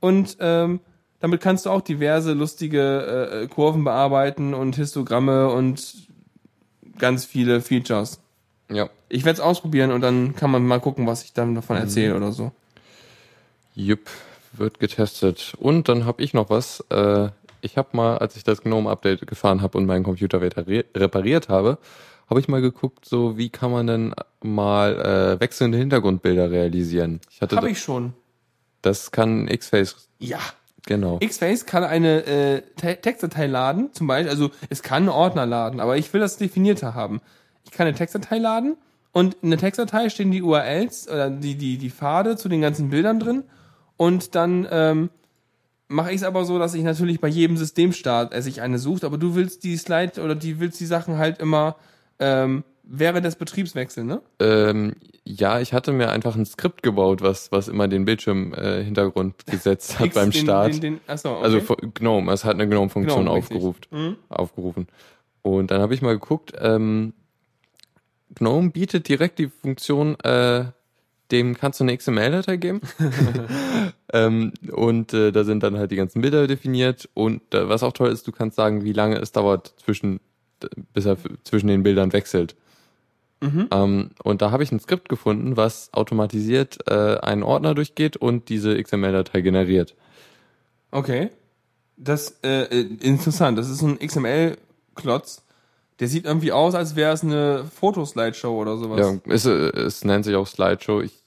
und ähm, damit kannst du auch diverse lustige äh, Kurven bearbeiten und Histogramme und ganz viele Features. Ja. Ich werde es ausprobieren und dann kann man mal gucken, was ich dann Mhm. davon erzähle oder so. Jupp, wird getestet. Und dann habe ich noch was. Äh, ich habe mal, als ich das GNOME-Update gefahren habe und meinen Computer repari- repariert habe, habe ich mal geguckt, so wie kann man denn mal äh, wechselnde Hintergrundbilder realisieren. Ich hatte Habe ich schon. das kann Xface, Ja. genau. Xface kann eine äh, Te- Textdatei laden, zum Beispiel, also es kann einen Ordner laden, aber ich will das definierter haben. Ich kann eine Textdatei laden und in der Textdatei stehen die URLs oder die, die, die Pfade zu den ganzen Bildern drin und dann ähm, mache ich es aber so, dass ich natürlich bei jedem Systemstart äh, sich eine sucht, aber du willst die Slide oder die willst die Sachen halt immer ähm, während des Betriebswechsels, ne? Ähm, ja, ich hatte mir einfach ein Skript gebaut, was, was immer den Bildschirm-Hintergrund äh, Hintergrund (laughs) gesetzt hat X, beim den, Start. Den, den, achso, okay. Also GNOME, es hat eine GNOME-Funktion richtig. aufgerufen, Mhm. aufgerufen. Und dann habe ich mal geguckt, ähm, GNOME bietet direkt die Funktion, äh, dem kannst du eine XML-Datei geben. (laughs) ähm, und äh, da sind dann halt die ganzen Bilder definiert. Und äh, was auch toll ist, du kannst sagen, wie lange es dauert, zwischen, bis er zwischen den Bildern wechselt. Mhm. Ähm, und da habe ich ein Skript gefunden, was automatisiert äh, einen Ordner durchgeht und diese XML-Datei generiert. Okay. Das äh, äh, interessant. Das ist so ein XML-Klotz. Der sieht irgendwie aus, als wäre es eine Fotoslideshow oder sowas. Ja, es, äh, es nennt sich auch Slideshow. Ich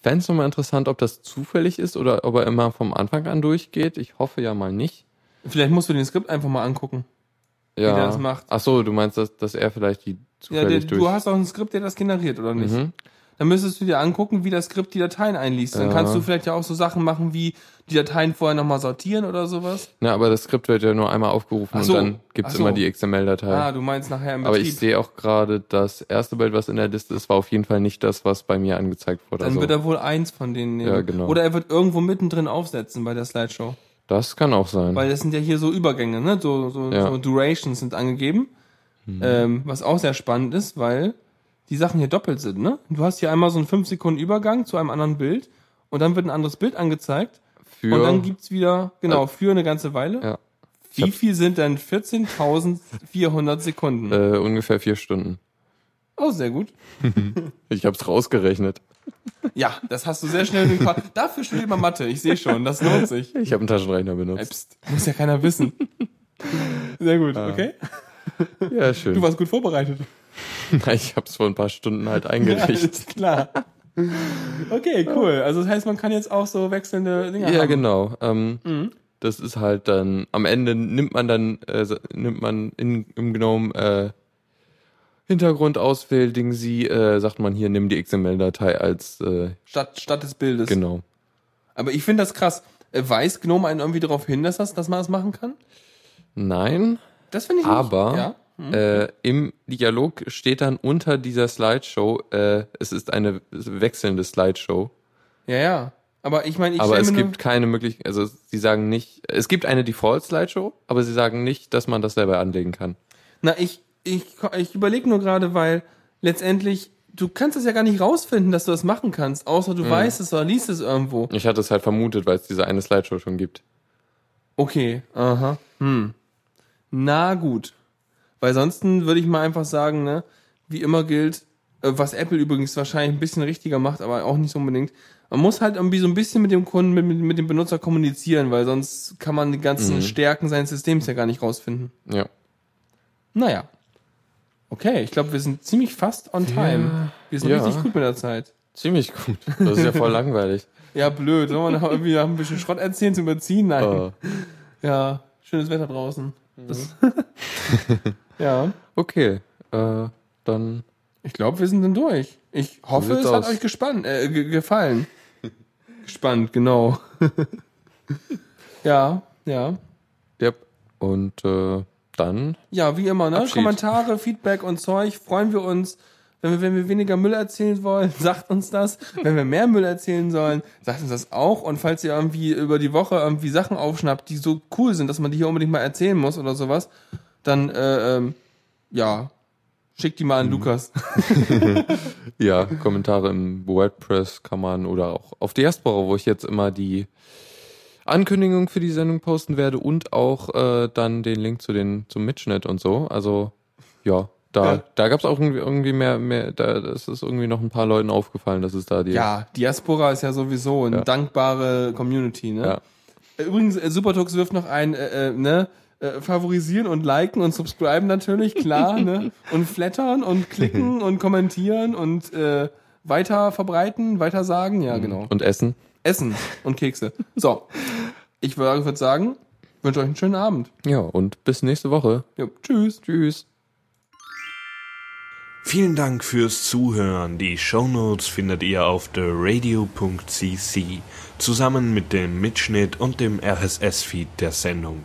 fände es nochmal interessant, ob das zufällig ist oder ob er immer vom Anfang an durchgeht. Ich hoffe ja mal nicht. Vielleicht musst du den Skript einfach mal angucken. Ja. der das macht. Ach so, du meinst, dass, dass er vielleicht die Ja, zufällig der, durch... du hast auch ein Skript, der das generiert, oder nicht? Mhm. Dann müsstest du dir angucken, wie das Skript die Dateien einliest. Dann Ja. kannst du vielleicht ja auch so Sachen machen, wie die Dateien vorher nochmal sortieren oder sowas. Na, aber das Skript wird ja nur einmal aufgerufen so. und dann gibt's so. immer die XML-Datei. Ah, du meinst nachher im aber Betrieb. ich sehe auch gerade, das erste Bild, was in der Liste ist, war auf jeden Fall nicht das, was bei mir angezeigt wurde. Dann Also, wird er wohl eins von denen nehmen. Ja, genau. Oder er wird irgendwo mittendrin aufsetzen bei der Slideshow. das kann auch sein. Weil das sind ja hier so Übergänge, ne? So, so, Ja. so Durations sind angegeben. Ähm, was auch sehr spannend ist, weil die Sachen hier doppelt sind, ne? Du hast hier einmal so einen 5 Sekunden Übergang zu einem anderen Bild und dann wird ein anderes Bild angezeigt für Und dann gibt's wieder, genau, für eine ganze Weile. ja, Wie viel sind denn 14.400 Sekunden? äh, ungefähr vier Stunden. Oh, sehr gut. (laughs) Ich habe es rausgerechnet. Ja, das hast du sehr schnell Qua- (laughs) Dafür studiert man Mathe, ich sehe schon, das lohnt sich. Ich habe einen Taschenrechner benutzt. Ey, Psst, muss ja keiner wissen. (laughs) Sehr gut, okay. Ja, schön. Du warst gut vorbereitet. (laughs) ich habe es vor ein paar Stunden halt eingerichtet. Alles klar. Okay, cool. Also das heißt, man kann jetzt auch so wechselnde Dinge Ja, haben. genau. Ähm, Mhm. Das ist halt dann, am Ende nimmt man dann, äh, nimmt man in, im GNOME äh, Hintergrund auswählt, Ding sie, äh, sagt man hier, nimm die XML-Datei als, äh, Statt, statt des Bildes. genau. Aber ich finde das krass. Äh, Weist Gnome einen irgendwie darauf hin, dass, das, dass man das machen kann? Nein, Das finde ich aber nicht. Ja? Äh, im Dialog steht dann unter dieser Slideshow, äh, es ist eine wechselnde Slideshow, ja, ja. Aber ich meine, ich aber es gibt keine Möglichkeit, also sie sagen nicht, es gibt eine Default-Slideshow, aber sie sagen nicht, dass man das selber anlegen kann. Na, ich, ich, ich überlege nur gerade, weil letztendlich, du kannst es ja gar nicht rausfinden, dass du das machen kannst, außer Mhm. du weißt es oder liest es irgendwo. Ich hatte es halt vermutet, weil es diese eine Slideshow schon gibt. Okay, aha. Hm. Na gut. Weil sonst würde ich mal einfach sagen, ne, wie immer gilt, äh, was Apple übrigens wahrscheinlich ein bisschen richtiger macht, aber auch nicht so unbedingt. Man muss halt irgendwie so ein bisschen mit dem Kunden, mit, mit, mit dem Benutzer kommunizieren, weil sonst kann man die ganzen Mhm. Stärken seines Systems ja gar nicht rausfinden. Ja. Naja. Okay, ich glaube, wir sind ziemlich fast on time. wir sind ja. richtig gut mit der Zeit. Ziemlich gut. Das ist ja voll (laughs) langweilig. Ja, blöd. Sollen wir noch irgendwie noch ein bisschen Schrott erzählen zu überziehen? Nein. Äh, Ja, schönes Wetter draußen. Mhm. (laughs) Ja. okay, äh, dann Ich glaube, wir sind dann durch. Ich hoffe, es hat aus. euch gespannt, äh, ge gefallen. (laughs) Gespannt, genau. (laughs) ja, ja. yep. und äh, dann Ja, wie immer, ne? Abschied. Kommentare, (laughs) Feedback und Zeug, freuen wir uns. Wenn wir, wenn wir weniger Müll erzählen wollen, sagt uns das. Wenn wir mehr Müll erzählen sollen, sagt uns das auch. Und falls ihr irgendwie über die Woche irgendwie Sachen aufschnappt, die so cool sind, dass man die hier unbedingt mal erzählen muss oder sowas, dann, äh, ähm, ja, schickt die mal an Lukas. (laughs) (laughs) ja Kommentare im WordPress kann man oder auch auf Diaspora, wo ich jetzt immer die Ankündigung für die Sendung posten werde und auch äh, dann den Link zu den zum Mitschnitt und so. Also ja, da Ja. da gab's auch irgendwie, mehr mehr da ist irgendwie noch ein paar Leuten aufgefallen, dass es da die Ja, Diaspora ist ja sowieso eine Ja. dankbare Community, ne? Ja. Übrigens, äh, Supertux wirft noch ein, äh, äh, ne? Äh, favorisieren und liken und subscriben natürlich, klar, (laughs) ne? Und flattern und klicken (laughs) und kommentieren und äh, weiter verbreiten, weiter sagen, ja, genau. und Essen. Essen und Kekse. So, ich würde würd sagen, wünsche euch einen schönen Abend. Ja, und bis nächste Woche. Jo, tschüss. Tschüss. Vielen Dank fürs Zuhören. Die Shownotes findet ihr auf theradio.cc zusammen mit dem Mitschnitt und dem RSS-Feed der Sendung.